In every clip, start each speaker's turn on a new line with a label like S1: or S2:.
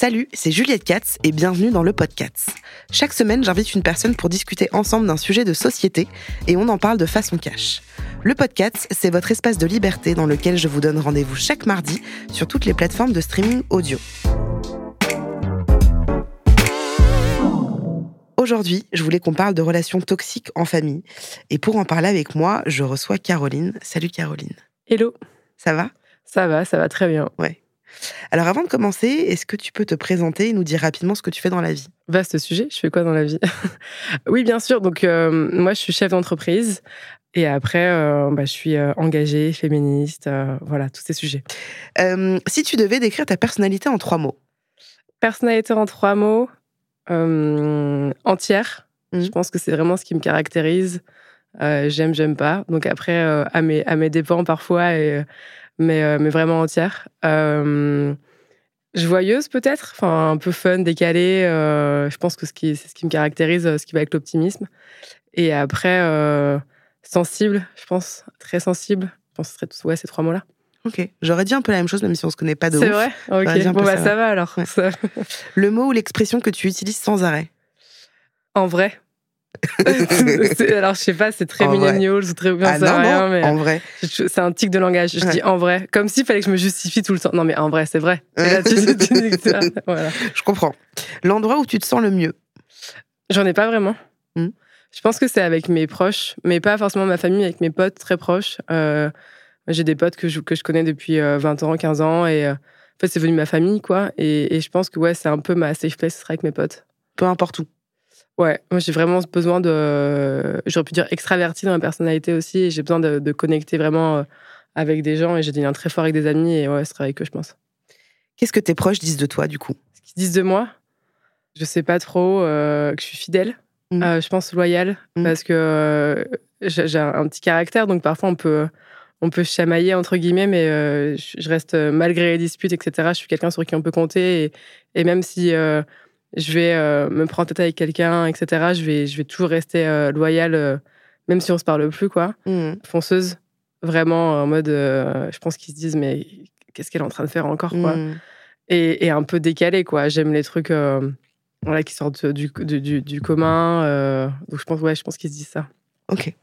S1: Salut, c'est Juliette Katz et bienvenue dans le podcast. Chaque semaine, j'invite une personne pour discuter ensemble d'un sujet de société et on en parle de façon cash. Le podcast, c'est votre espace de liberté dans lequel je vous donne rendez-vous chaque mardi sur toutes les plateformes de streaming audio. Aujourd'hui, je voulais qu'on parle de relations toxiques en famille. Et pour en parler avec moi, je reçois Caroline. Salut Caroline.
S2: Hello.
S1: Ça va?
S2: Ça va, ça va très bien.
S1: Ouais. Alors avant de commencer, est-ce que tu peux te présenter et nous dire rapidement ce que tu fais dans la vie?
S2: Vaste sujet, je fais quoi dans la vie? Oui, bien sûr. Donc euh, moi, je suis chef d'entreprise. Et après, euh, bah, je suis euh, engagée, féministe, voilà, tous ces sujets.
S1: si tu devais décrire ta personnalité en trois mots
S2: Personnalité en trois mots, entière. Mmh. Je pense que c'est vraiment ce qui me caractérise. j'aime, j'aime pas. Donc après, à, mes, à mes dépens parfois, et, mais, mais vraiment entière. joyeuse peut-être, enfin un peu fun, décalée. je pense que c'est ce qui me caractérise, ce qui va avec l'optimisme. Et après, sensible, je pense, très sensible. Je pense que ce serait ouais, ces trois mots-là.
S1: Ok, j'aurais dit un peu la même chose, même si on se connaît pas de.
S2: C'est vrai? Ok, bon bah ça, va alors.
S1: Le mot ou l'expression que tu utilises sans arrêt?
S2: En vrai alors, je sais pas, c'est très millennial, c'est très bien,
S1: ah, non,
S2: rien, mais
S1: en vrai.
S2: C'est un tic de langage. Je dis en vrai, comme s'il fallait que je me justifie tout le temps. Non, mais en vrai, c'est vrai. Là, tu,
S1: voilà. Je comprends. L'endroit où tu te sens le mieux?
S2: J'en ai pas vraiment.
S1: Hmm.
S2: Je pense que c'est avec mes proches, mais pas forcément ma famille, avec mes potes très proches. Euh, j'ai des potes que je, que je connais depuis 20 euh, ans, 15 ans, et euh, en fait, c'est devenu ma famille, quoi. Et, et je pense que ouais, c'est un peu ma safe place, ce avec mes potes.
S1: Peu importe où.
S2: Ouais, moi j'ai vraiment besoin de, j'aurais pu dire extraverti dans ma personnalité aussi, et j'ai besoin de, connecter vraiment avec des gens, et j'ai des liens très forts avec des amis, et ouais, ce avec eux, je pense.
S1: Qu'est-ce que tes proches disent de toi, du coup?
S2: Ce qu'ils disent de moi Je sais pas trop, que je suis fidèle, mmh. je pense loyale, mmh. parce que j'ai un petit caractère, donc parfois on peut on peut chamailler entre guillemets, mais euh, je reste euh, malgré les disputes, etc. Je suis quelqu'un sur qui on peut compter et, même si euh, je vais me prendre tête avec quelqu'un, etc. Je vais, je vais toujours rester loyale, même si on se parle plus, quoi.
S1: Mmh.
S2: Fonceuse, vraiment en mode, je pense qu'ils se disent mais qu'est-ce qu'elle est en train de faire encore, quoi.
S1: Mmh.
S2: Et, un peu décalé, quoi. J'aime les trucs. voilà, qui sortent du, du, du commun. donc je pense, ouais, je pense qu'ils se disent ça.
S1: Ok.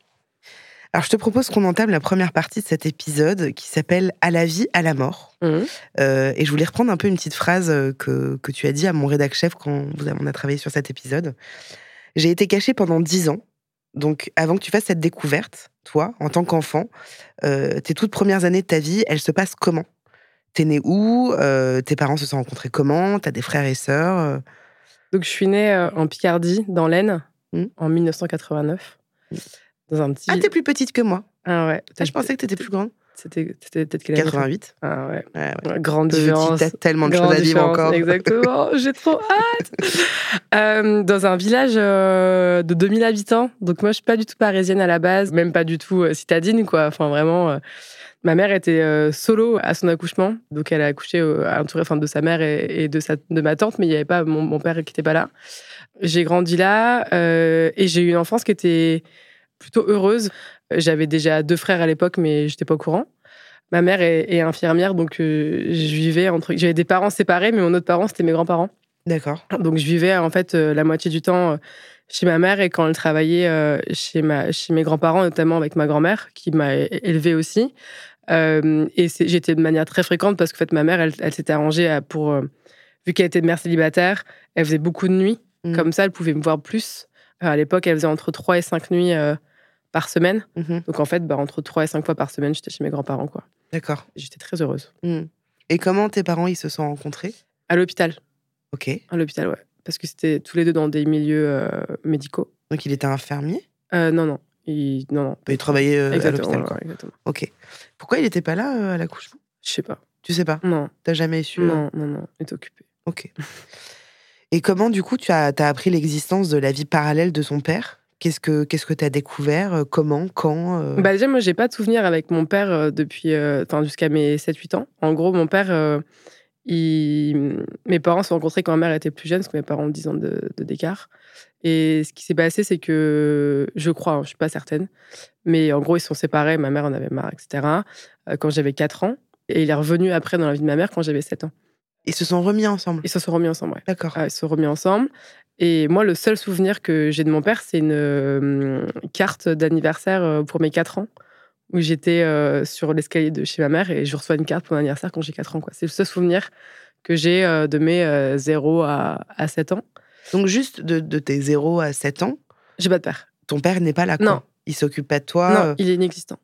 S1: Alors, je te propose qu'on entame la première partie de cet épisode qui s'appelle À la vie, à la mort.
S2: Mmh.
S1: Euh, et je voulais reprendre un peu une petite phrase euh, que, que tu as dit à mon rédac chef quand on a travaillé sur cet épisode. J'ai été cachée pendant dix ans. Donc, avant que tu fasses cette découverte, toi, en tant qu'enfant, euh, tes toutes premières années de ta vie, elles se passent comment? T'es né où? Tes parents se sont rencontrés comment? T'as des frères et sœurs
S2: Donc, je suis née en Picardie, dans l'Aisne,
S1: mmh.
S2: en 1989 un petit.
S1: Ah, t'es plus petite que moi.
S2: Ah ouais.
S1: je pensais que t'étais plus grande.
S2: C'était peut-être quelle
S1: 88.
S2: Ah ouais.
S1: ouais,
S2: Grande différence.
S1: T'as tellement de choses à vivre encore.
S2: Exactement. J'ai trop hâte. Euh, dans un village euh, de 2000 habitants. Donc moi, je suis pas du tout parisienne à la base, même pas du tout euh, citadine, quoi. Enfin, vraiment. ma mère était solo à son accouchement, donc elle a accouché entourée enfin, de sa mère et, de, sa, de ma tante, mais il n'y avait pas mon, mon, père qui était pas là. J'ai grandi là et j'ai eu une enfance qui était plutôt heureuse. Euh, j'avais déjà deux frères à l'époque, mais j'étais pas au courant. Ma mère est, infirmière, donc euh, je vivais entre. J'avais des parents séparés, mais mon autre parent, c'était mes grands-parents.
S1: D'accord.
S2: Donc je vivais en fait euh, la moitié du temps chez ma mère et quand elle travaillait chez, ma, chez mes grands-parents, notamment avec ma grand-mère, qui m'a élevée aussi. et j'étais de manière très fréquente parce que fait, ma mère, elle, elle s'était arrangée pour. vu qu'elle était de mère célibataire, elle faisait beaucoup de nuits. Mmh. Comme ça, elle pouvait me voir plus. à l'époque, elle faisait entre 3 et 5 nuits par semaine.
S1: Mhm.
S2: Donc en fait, bah, entre 3 et 5 fois par semaine, j'étais chez mes grands-parents. quoi.
S1: D'accord.
S2: J'étais très heureuse.
S1: Mhm. Et comment tes parents ils se sont rencontrés?
S2: À l'hôpital.
S1: Ok.
S2: À l'hôpital, ouais. Parce que c'était tous les deux dans des milieux euh, médicaux.
S1: Donc il était infirmier?
S2: Euh, non, non. Il... Non, non.
S1: Il travaillait euh, à l'hôpital.
S2: ouais, exactement.
S1: Ok. Pourquoi il n'était pas là euh, à l'accouchement?
S2: Je sais pas.
S1: Tu sais pas?
S2: Non,
S1: T'as jamais su euh
S2: non, non, non. Il était occupé.
S1: Ok. Et comment, du coup, tu as, as appris l'existence de la vie parallèle de son père? Qu'est-ce que qu'est-ce que tu as découvert Euh, Comment Quand euh
S2: Bah déjà, moi, j'ai pas de souvenir avec mon père euh, depuis, euh, jusqu'à mes 7-8 ans. En gros, mon père, euh, il... mes parents se sont rencontrés quand ma mère était plus jeune, parce que mes parents ont 10 ans de, de d'écart. Et ce qui s'est passé, c'est que, je crois, hein, je suis pas certaine, mais en gros, ils se sont séparés, ma mère en avait marre, etc., quand j'avais 4 ans. Et il est revenu après dans la vie de ma mère quand j'avais 7 ans.
S1: Ils se sont remis ensemble.
S2: Ils se sont remis ensemble, ouais.
S1: D'accord.
S2: Ils se sont remis ensemble. Et moi, le seul souvenir que j'ai de mon père, c'est une euh, carte d'anniversaire euh, pour mes 4 ans, où j'étais euh, sur l'escalier de chez ma mère et je reçois une carte pour mon anniversaire quand j'ai 4 ans. quoi. C'est le seul souvenir que j'ai euh, de mes euh, 0 à, à 7 ans.
S1: Donc, juste de, de tes 0 à 7 ans,
S2: J'ai pas de père.
S1: ton père n'est pas là. quoi.
S2: Non.
S1: Il s'occupe pas de toi.
S2: non, il est inexistant.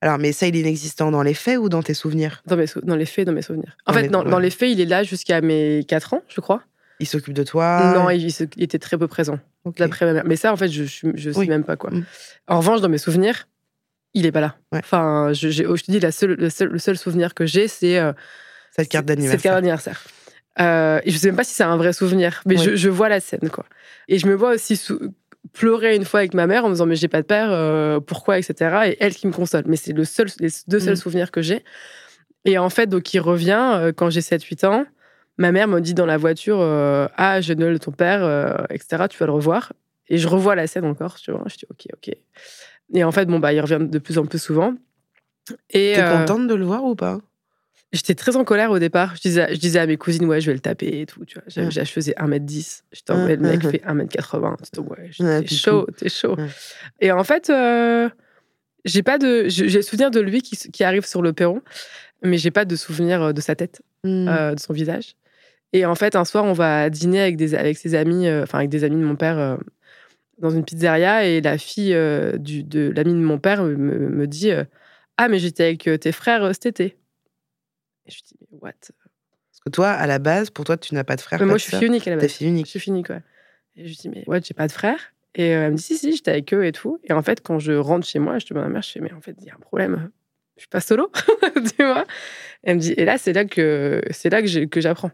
S1: Alors, mais ça, il est inexistant dans les faits ou dans tes souvenirs?
S2: Dans, mes sou- dans les faits, dans mes souvenirs. En
S1: Dans
S2: fait,
S1: les-
S2: dans, dans les faits, il est là jusqu'à mes 4 ans, je crois.
S1: Il s'occupe de toi
S2: Non, il, était très peu présent. D'après ma mère. Mais ça, en fait, je, je sais
S1: Oui.
S2: même pas quoi.
S1: Mm.
S2: En revanche, dans mes souvenirs, il est pas là.
S1: Ouais.
S2: Enfin, je, j'ai- je te dis, la seule, le, seul, le seul souvenir que j'ai, c'est euh,
S1: Cette carte
S2: c'est- Cette
S1: d'anniversaire.
S2: carte d'anniversaire. Euh, et je sais même pas si c'est un vrai souvenir, mais
S1: Oui.
S2: je, je vois la scène, quoi. Et je me vois aussi pleurer une fois avec ma mère en me disant mais j'ai pas de père, euh, pourquoi, etc. Et elle qui me console. Mais c'est le seul, les deux seuls
S1: Mm.
S2: souvenirs que j'ai. Et en fait, donc il revient quand j'ai 7-8 ans. Ma mère me dit dans la voiture euh, ah je Noël de ton père, euh, etc. Tu vas le revoir. Et je revois la scène encore, tu vois. Je dis ok, ok. Et en fait, bon bah il revient de plus en plus souvent. Et
S1: T'es
S2: euh,
S1: contente de le voir ou pas?
S2: J'étais très en colère au départ. Je disais, je disais à mes cousines, ouais, je vais le taper et tout. Tu vois.
S1: Ouais.
S2: Je faisais 1m10. J'étais en
S1: Ouais,
S2: mode, le mec
S1: ouais,
S2: fait 1m80. Tu te dis, ouais,
S1: Ouais,
S2: chaud, t'es chaud.
S1: Ouais.
S2: Et en fait, j'ai pas de. J'ai j'ai souvenir de lui qui, qui arrive sur le perron, mais j'ai pas de souvenir de sa tête,
S1: Hmm.
S2: euh, de son visage. Et en fait, un soir, on va dîner avec, des, avec ses amis, euh, enfin, avec des amis de mon père euh, dans une pizzeria. Et la fille euh, du, de l'ami de mon père me, me dit Ah, mais j'étais avec tes frères cet été. Et je dis, what?
S1: Parce que toi, à la base, pour toi, tu n'as pas de frère.
S2: Mais
S1: pas
S2: moi,
S1: de
S2: je suis fille unique à la base.
S1: fille unique.
S2: Je suis fille unique, ouais. Et je lui dis, mais ouais, j'ai pas de frère? Et elle me dit, si, si, j'étais avec eux et tout. Et en fait, quand je rentre chez moi, je demande à ma mère, je fais, mais en fait, il y a un problème. Je suis pas solo, tu vois. Et elle me dit, et là, c'est là que c'est là que j'apprends.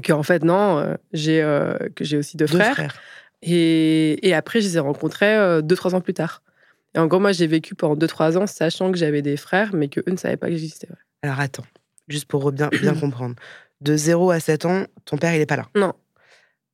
S2: Que, en fait, non, euh, j'ai euh, que j'ai aussi deux,
S1: Deux
S2: frères.
S1: frères.
S2: Et, et après, je les ai rencontrés euh, deux, trois ans plus tard. Et en gros, moi, j'ai vécu pendant deux, trois ans, sachant que j'avais des frères, mais qu'eux ne savaient pas que j'existais. ouais.
S1: Alors attends, juste pour bien, bien comprendre. De 0 à 7 ans, ton père, il est pas là?
S2: Non.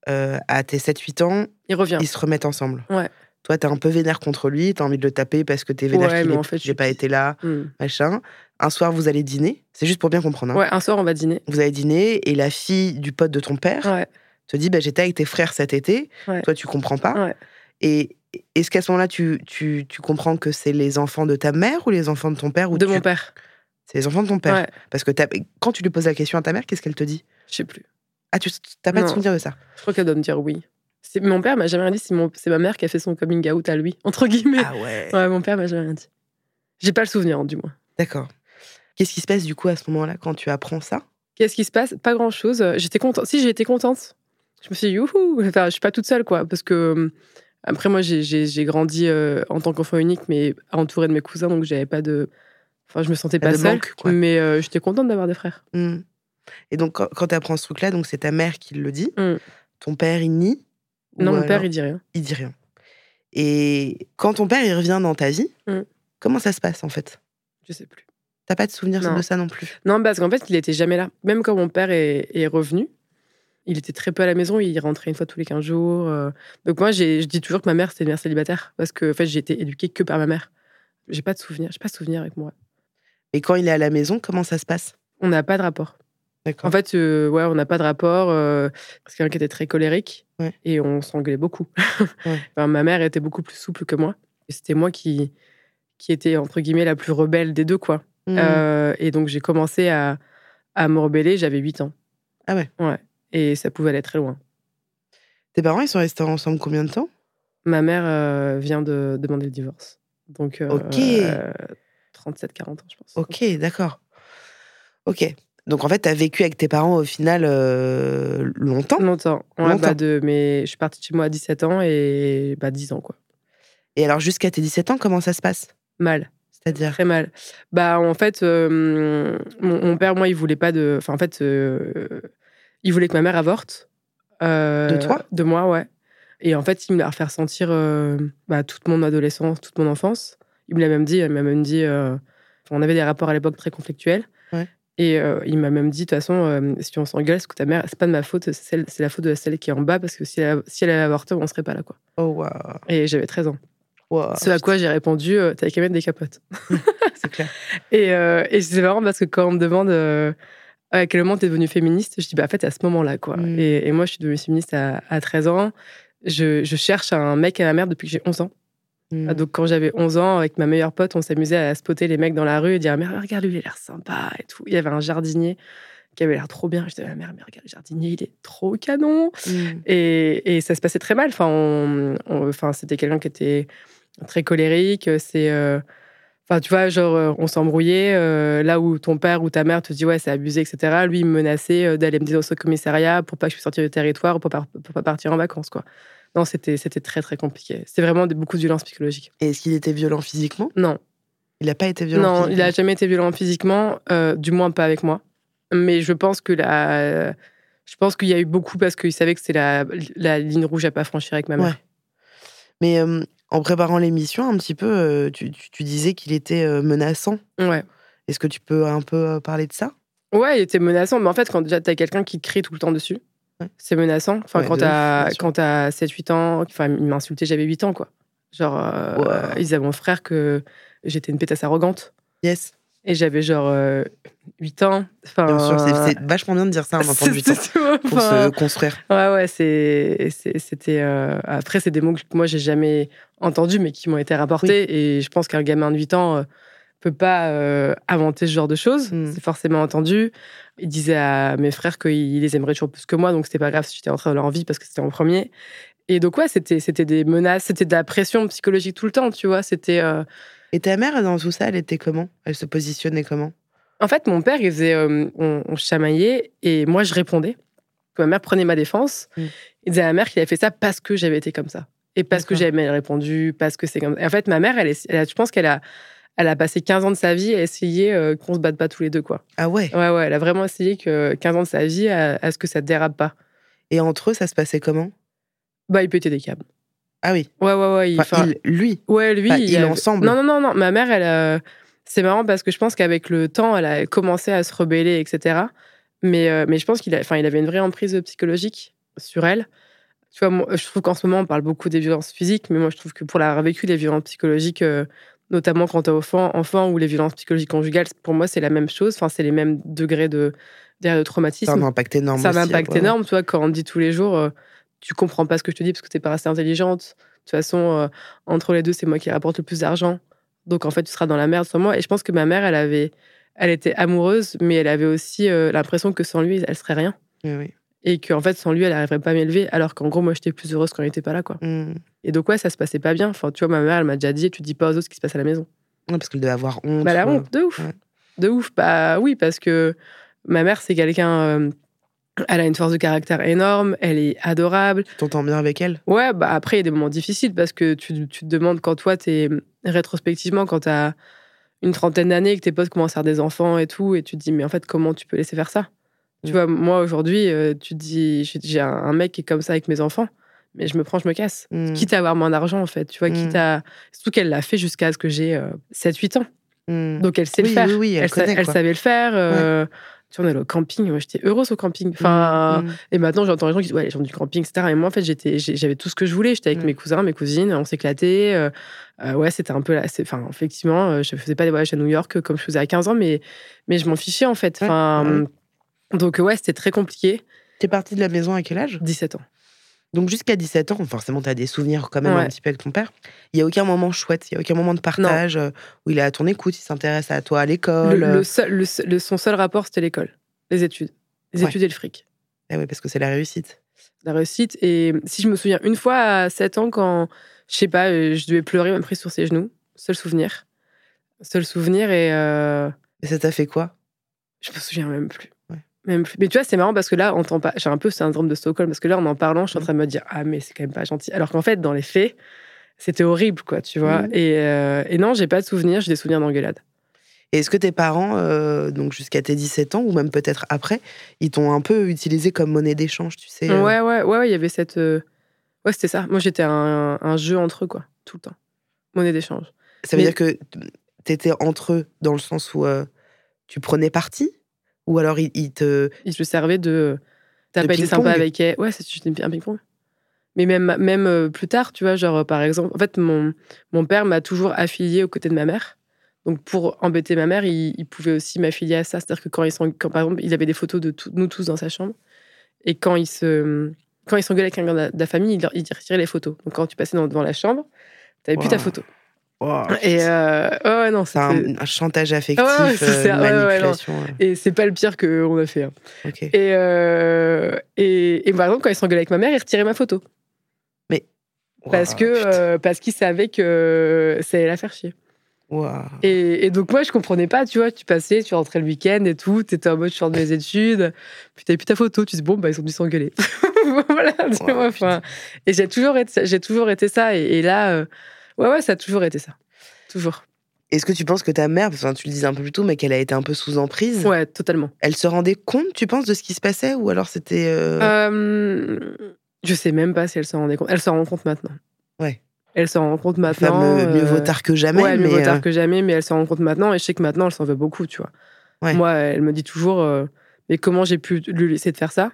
S1: Euh, à tes 7-8 ans,
S2: Il revient.
S1: ils se remettent ensemble.
S2: Ouais.
S1: Toi, t'es un peu vénère contre lui, t'as envie de le taper parce que t'es vénère
S2: Ouais,
S1: qu'il ait-
S2: en fait,
S1: pas été là,
S2: Hmm.
S1: machin. Un soir, vous allez dîner. C'est juste pour bien comprendre. hein.
S2: Ouais, un soir, on va dîner.
S1: Vous allez dîner et la fille du pote de ton père
S2: Ouais.
S1: te dit bah, J'étais avec tes frères cet été.
S2: Ouais.
S1: Toi, tu comprends pas.
S2: Ouais.
S1: Et est-ce qu'à ce moment-là, tu, tu, tu comprends que c'est les enfants de ta mère ou les enfants de ton père ou
S2: De
S1: tu-
S2: mon père.
S1: C'est les enfants de ton père. Parce que quand tu lui poses la question à ta mère, qu'est-ce qu'elle te dit?
S2: Je sais plus.
S1: Ah, tu t'as pas de souvenir de ça?
S2: Je crois qu'elle doit me dire oui. Mon père m'a jamais rien dit, c'est mon- ma mère qui a fait son coming out à lui, entre guillemets.
S1: Ah ouais.
S2: Ouais, mon père m'a jamais rien dit. J'ai pas le souvenir, du moins.
S1: D'accord. Qu'est-ce qui se passe du coup à ce moment-là quand tu apprends ça?
S2: Qu'est-ce qui se passe? Pas grand-chose. J'étais contente. Si, j'ai été contente. Je me suis dit, youhou Enfin, je suis pas toute seule, quoi. Parce que, euh, après, moi, j'ai- grandi euh, en tant qu'enfant unique, mais entourée de mes cousins, donc j'avais pas de. Enfin, je me sentais
S1: Pas
S2: seule.
S1: manque, quoi.
S2: Mais euh, j'étais contente d'avoir des frères.
S1: Hmm. Et donc, quand, tu apprends ce truc-là, donc c'est ta mère qui le dit.
S2: Hmm.
S1: Ton père, il nie?
S2: Non, mon père, il dit rien.
S1: il dit rien. Et quand ton père, il revient dans ta vie,
S2: Hmm.
S1: comment ça se passe en fait?
S2: Je sais plus.
S1: T'as pas de souvenir
S2: Non.
S1: de ça non plus
S2: Non, parce qu'en fait, il était jamais là. Même quand mon père est, est revenu, il était très peu à la maison. Il rentrait une fois tous les 15 jours. euh. Donc moi, je dis toujours que ma mère, c'était une mère célibataire. Parce que en fait, j'ai été éduquée que par ma mère. J'ai pas de souvenir. J'ai pas de souvenir avec moi.
S1: Et quand il est à la maison, comment ça se passe?
S2: On n'a pas de rapport. En fait, euh, ouais, on n'a pas de rapport. euh, parce quelqu'un qui était très colérique.
S1: Ouais.
S2: Et on s'engueulait beaucoup.
S1: Ouais.
S2: Enfin, ma mère était beaucoup plus souple que moi. Et c'était moi qui, qui était, entre guillemets, la plus rebelle des deux, quoi.
S1: Hmm.
S2: Euh, et donc, j'ai commencé à, à me rebeller. J'avais 8 ans.
S1: Ah ouais.
S2: Ouais. Et ça pouvait aller très loin.
S1: Tes parents, ils sont restés ensemble combien de temps?
S2: Ma mère euh, vient de demander le divorce. Donc, euh,
S1: Ok.
S2: 37, 40 ans, je pense.
S1: Ok, d'accord. Ok. Donc en fait, tu as vécu avec tes parents au final euh, longtemps?
S2: Longtemps. Ouais,
S1: Longtemps.
S2: bah, de, mais je suis partie de chez moi à 17 ans et bah, 10 ans, quoi.
S1: Et alors jusqu'à tes 17 ans, comment ça se passe?
S2: Mal.
S1: C'est-à-dire
S2: Très mal. Bah, en fait, euh, mon, mon père, moi, il voulait pas de. Enfin, en fait, euh, il voulait que ma mère avorte. Euh,
S1: De toi?
S2: De moi, ouais. Et en fait, il me l'a fait ressentir bah, toute mon adolescence, toute mon enfance. Il me l'a même dit. Il m'a même dit. on avait des rapports à l'époque très conflictuels.
S1: Ouais.
S2: Et il m'a même dit, de toute façon, si on s'engueule, c'est que ta mère, c'est pas de ma faute, c'est la faute de celle qui est en bas, parce que si elle, si elle avait avorté, on serait pas là, quoi.
S1: Oh waouh.
S2: Et j'avais 13 ans.
S1: Waouh,
S2: Ce à quoi j'ai répondu, euh, t'avais qu'à mettre des capotes.
S1: c'est clair.
S2: Et, euh, et c'est marrant parce que quand on me demande euh, à quel moment t'es devenue féministe, je dis bah en fait à ce moment-là quoi.
S1: Mm.
S2: Et, et moi je suis devenue féministe à, à 13 ans. Je, je cherche un mec à ma mère depuis que j'ai 11 ans.
S1: Mm.
S2: Ah, Donc quand j'avais 11 ans avec ma meilleure pote, on s'amusait à spotter les mecs dans la rue et dire mais regarde lui il a l'air sympa et tout. Il y avait un jardinier qui avait l'air trop bien. Je disais à ma mère mais regarde le jardinier il est trop canon.
S1: Mm.
S2: Et, et ça se passait très mal. Enfin, on- on- enfin c'était quelqu'un qui était très colérique. C'est, euh, enfin, tu vois, genre, euh, on s'embrouillait. euh, là où ton père ou ta mère te dit ouais, c'est abusé, etc. Lui, il me menaçait euh, d'aller me dénoncer au commissariat pour pas que je puisse sortir du territoire ou pour pas, pour pas partir en vacances, quoi. Non, c'était, c'était très, très compliqué. C'était vraiment beaucoup de violence psychologique.
S1: Et est-ce qu'il était violent physiquement?
S2: Non,
S1: Il n'a pas été violent
S2: non, il
S1: physiquement
S2: a jamais été violent physiquement, euh, du moins pas avec moi. Mais je pense que la, je pense qu'il y a eu beaucoup parce qu'il savait que c'est la, la ligne rouge à pas franchir avec ma mère.
S1: Ouais. Mais euh, en préparant l'émission, un petit peu, euh, tu, tu- tu disais qu'il était euh, menaçant.
S2: Ouais.
S1: Est-ce que tu peux un peu euh, parler de ça?
S2: Ouais, il était menaçant. Mais en fait, quand déjà t'as quelqu'un qui crie tout le temps dessus,
S1: Ouais.
S2: c'est menaçant. Enfin,
S1: Ouais,
S2: quand t'as
S1: bien sûr.
S2: quand t'as 7-8 ans, enfin, il m'insultait, j'avais 8 ans, quoi. Genre, euh,
S1: Wow.
S2: il disait à mon frère que j'étais une pétasse arrogante.
S1: Yes.
S2: Et j'avais genre euh, 8 ans. Enfin,
S1: Bien sûr, c'est- c'est vachement bien de dire ça à un enfant de 8 ans pour
S2: enfin,
S1: se construire.
S2: Ouais, ouais, c'était. euh, Après, c'est des mots que moi, j'ai jamais entendus, mais qui m'ont été rapportés. Et je pense qu'un gamin de 8 ans euh, peut pas euh, inventer ce genre de choses.
S1: Mm.
S2: C'est forcément entendu. Il disait à mes frères qu'il les aimerait toujours plus que moi, donc c'était pas grave si j'étais entrée dans leur vie parce que c'était en premier. Et donc, ouais, c'était, c'était des menaces, c'était de la pression psychologique tout le temps, tu vois. C'était. euh,
S1: Et ta mère, dans tout ça, elle était comment? Elle se positionnait comment?
S2: En fait, mon père, il faisait, euh, on, on chamaillait et moi, je répondais. Ma mère prenait ma défense.
S1: Mm.
S2: Il disait à ma mère qu'il avait fait ça parce que j'avais été comme ça. Et parce que j'avais mal répondu, parce que c'est comme ça. Et en fait, ma mère, elle, est- elle a- je pense qu'elle a, elle a passé 15 ans de sa vie à essayer euh, qu'on se batte pas tous les deux, quoi.
S1: Ah ouais?
S2: Ouais, ouais, elle a vraiment essayé que 15 ans de sa vie à, à ce que ça dérape pas.
S1: Et entre eux, ça se passait comment?
S2: Bah, il pétait des câbles.
S1: Ah oui.
S2: Ouais, ouais, ouais. il-
S1: Enfin, il- lui.
S2: Ouais, lui,
S1: Enfin,
S2: il avait-
S1: ensemble.
S2: Non, non, non, non. Ma mère, elle, euh, c'est marrant parce que je pense qu'avec le temps, elle a commencé à se rebeller, etc. Mais, euh, mais je pense qu'il a, enfin, il avait une vraie emprise psychologique sur elle. Tu vois, moi, je trouve qu'en ce moment, on parle beaucoup des violences physiques, mais moi, je trouve que pour l'avoir vécu, les violences psychologiques, euh, notamment quand t'es enfant, enfant ou les violences psychologiques conjugales, pour moi, c'est la même chose. Enfin, c'est les mêmes degrés de, de
S1: Ça a
S2: traumatisme.
S1: un impact énorme.
S2: Ça a un
S1: aussi,
S2: impact
S1: ouais.
S2: énorme, tu vois, quand on dit tous les jours, tu comprends pas ce que je te dis parce que t'es pas assez intelligente. De toute façon, euh, entre les deux, c'est moi qui rapporte le plus d'argent. Donc, en fait, tu seras dans la merde sans moi. Et je pense que ma mère, elle avait, elle était amoureuse, mais elle avait aussi euh, l'impression que sans lui, elle serait rien.
S1: Oui, oui.
S2: Et qu'en fait, sans lui, elle n'arriverait pas à m'élever. Alors qu'en gros, moi, j'étais plus heureuse quand il était pas là, quoi.
S1: Mm.
S2: Et donc, ouais, ça se passait pas bien. Enfin, tu vois, ma mère, elle m'a déjà dit, tu dis pas aux autres ce qui se passe à la maison.
S1: Ouais, parce qu'elle devait avoir honte.
S2: Bah, la honte, de ouf.
S1: Ouais.
S2: De ouf. Bah oui, parce que ma mère, c'est quelqu'un. euh, elle a une force de caractère énorme, elle est adorable.
S1: Tu t'entends bien avec elle?
S2: Ouais, bah après, il y a des moments difficiles parce que tu, tu te demandes quand toi, t'es rétrospectivement, quand t'as une trentaine d'années et que tes potes commencent à faire des enfants et tout, et tu te dis, mais en fait, comment tu peux laisser faire ça? Tu
S1: Mm.
S2: vois, moi, aujourd'hui, euh, tu te dis, j'ai- un, mec qui est comme ça avec mes enfants, mais je me prends, je me casse.
S1: Mm.
S2: Quitte à avoir moins d'argent, en fait, tu vois,
S1: Mm.
S2: quitte à. Surtout qu'elle l'a fait jusqu'à ce que j'ai 7-8 ans. Donc elle sait
S1: Oui,
S2: le faire.
S1: oui, oui, elle connaît, quoi.
S2: savait le faire. euh, Tu vois, on allait au camping. Moi, j'étais heureuse au camping. Enfin,
S1: Mm.
S2: et maintenant, j'entends les gens qui disent ouais, les gens du camping, etc. Et moi, en fait, j'étais, j'avais tout ce que je voulais. J'étais avec
S1: Mm.
S2: mes cousins, mes cousines, on s'éclatait. euh, euh, ouais, c'était un peu là. Enfin, effectivement, euh, je faisais pas des voyages à New York comme je faisais à 15 ans, mais, mais je m'en fichais en fait. Enfin, donc ouais, c'était très compliqué.
S1: T'es partie de la maison à quel âge?
S2: 17 ans.
S1: Donc jusqu'à 17 ans, forcément, tu as des souvenirs quand même
S2: Ouais.
S1: un petit peu avec ton père. Il y a aucun moment chouette, il y a aucun moment de partage euh, où il est à ton écoute, il s'intéresse à toi à l'école.
S2: Le,
S1: euh.
S2: le seul, le son seul rapport, c'était l'école, les études, les
S1: Ouais.
S2: études et le fric.
S1: Ah ouais, parce que c'est la réussite.
S2: la réussite. Et si je me souviens, une fois à 7 ans, quand, je sais pas, euh, je devais pleurer, il m'a pris sur ses genoux. Seul souvenir. Seul souvenir et. euh,
S1: Et ça t'a fait quoi?
S2: Je me souviens même plus.
S1: Ouais.
S2: Même plus. Mais tu vois, c'est marrant parce que là, on t'en par- j'ai un peu ce syndrome de Stockholm parce que là, en en parlant, je suis en train de me dire ah mais c'est quand même pas gentil. Alors qu'en fait, dans les faits, c'était horrible quoi, tu vois.
S1: Mhm.
S2: Et, euh, et non, j'ai pas de souvenirs, j'ai des souvenirs d'engueulade.
S1: Et est-ce que tes parents, euh, donc jusqu'à tes 17 ans, ou même peut-être après, ils t'ont un peu utilisé comme monnaie d'échange, tu sais euh,
S2: Ouais, ouais, ouais, ouais, il y avait cette. euh, Ouais, c'était ça. Moi, j'étais un, un jeu entre eux quoi, tout le temps. Monnaie d'échange.
S1: Ça veut
S2: Mais-
S1: dire que t'étais entre eux dans le sens où euh, tu prenais parti? Ou alors ils, ils te.
S2: Ils se servaient de. T'as pas été sympa avec elle. Ouais, c'est juste un ping-pong. Mais même, même euh, plus tard, tu vois, genre par exemple, en fait, mon, mon père m'a toujours affilié aux côtés de ma mère. Donc pour embêter ma mère, il, il pouvait aussi m'affilier à ça. C'est-à-dire que quand, ils sont, quand, par exemple, il avait des photos de tout- nous tous dans sa chambre. Et quand il se. Quand il s'engueulait avec de la- de la famille, il, il retirait les photos. Donc quand tu passais dans- devant la chambre, t'avais plus ta photo.
S1: Wow,
S2: Et euh, ouais, ouais, non,
S1: c'est un, un chantage affectif,
S2: Ah ouais,
S1: euh,
S2: ouais, ouais,
S1: manipulation. euh,
S2: Et c'est pas le pire qu'on a fait. hein. Et, euh, et, et par exemple, quand il s'engueulait avec ma mère, il retirait ma photo. Parce
S1: Wow,
S2: que euh, parce qu'il savait que ça allait la faire chier.
S1: Wow.
S2: Et, et donc moi je comprenais pas, tu vois, tu passais, tu rentrais le week-end et tout, t'étais en mode je sors de mes études, puis t'avais plus ta photo, tu dis bon bah ils ont dû s'engueuler. voilà,
S1: Wow,
S2: vois, et j'ai toujours été, j'ai toujours été ça et, et là, ouais ouais ça a toujours été ça, toujours.
S1: Est-ce que tu penses que ta mère, parce que tu le disais un peu plus tôt, mais qu'elle a été un peu sous emprise,
S2: Ouais totalement.
S1: elle se rendait compte, tu penses, de ce qui se passait Ou alors c'était. euh,
S2: Euh, je sais même pas si elle s'en rendait compte. Elle s'en rend compte maintenant.
S1: Ouais.
S2: Elle s'en rend compte maintenant.
S1: mieux vaut
S2: euh,
S1: tard que jamais
S2: ouais, mieux vaut tard
S1: euh,
S2: que jamais, mais elle s'en rend compte maintenant et je sais que maintenant elle s'en veut beaucoup, tu vois.
S1: Ouais.
S2: Moi, elle me dit toujours, euh, mais comment j'ai pu lui laisser de faire ça?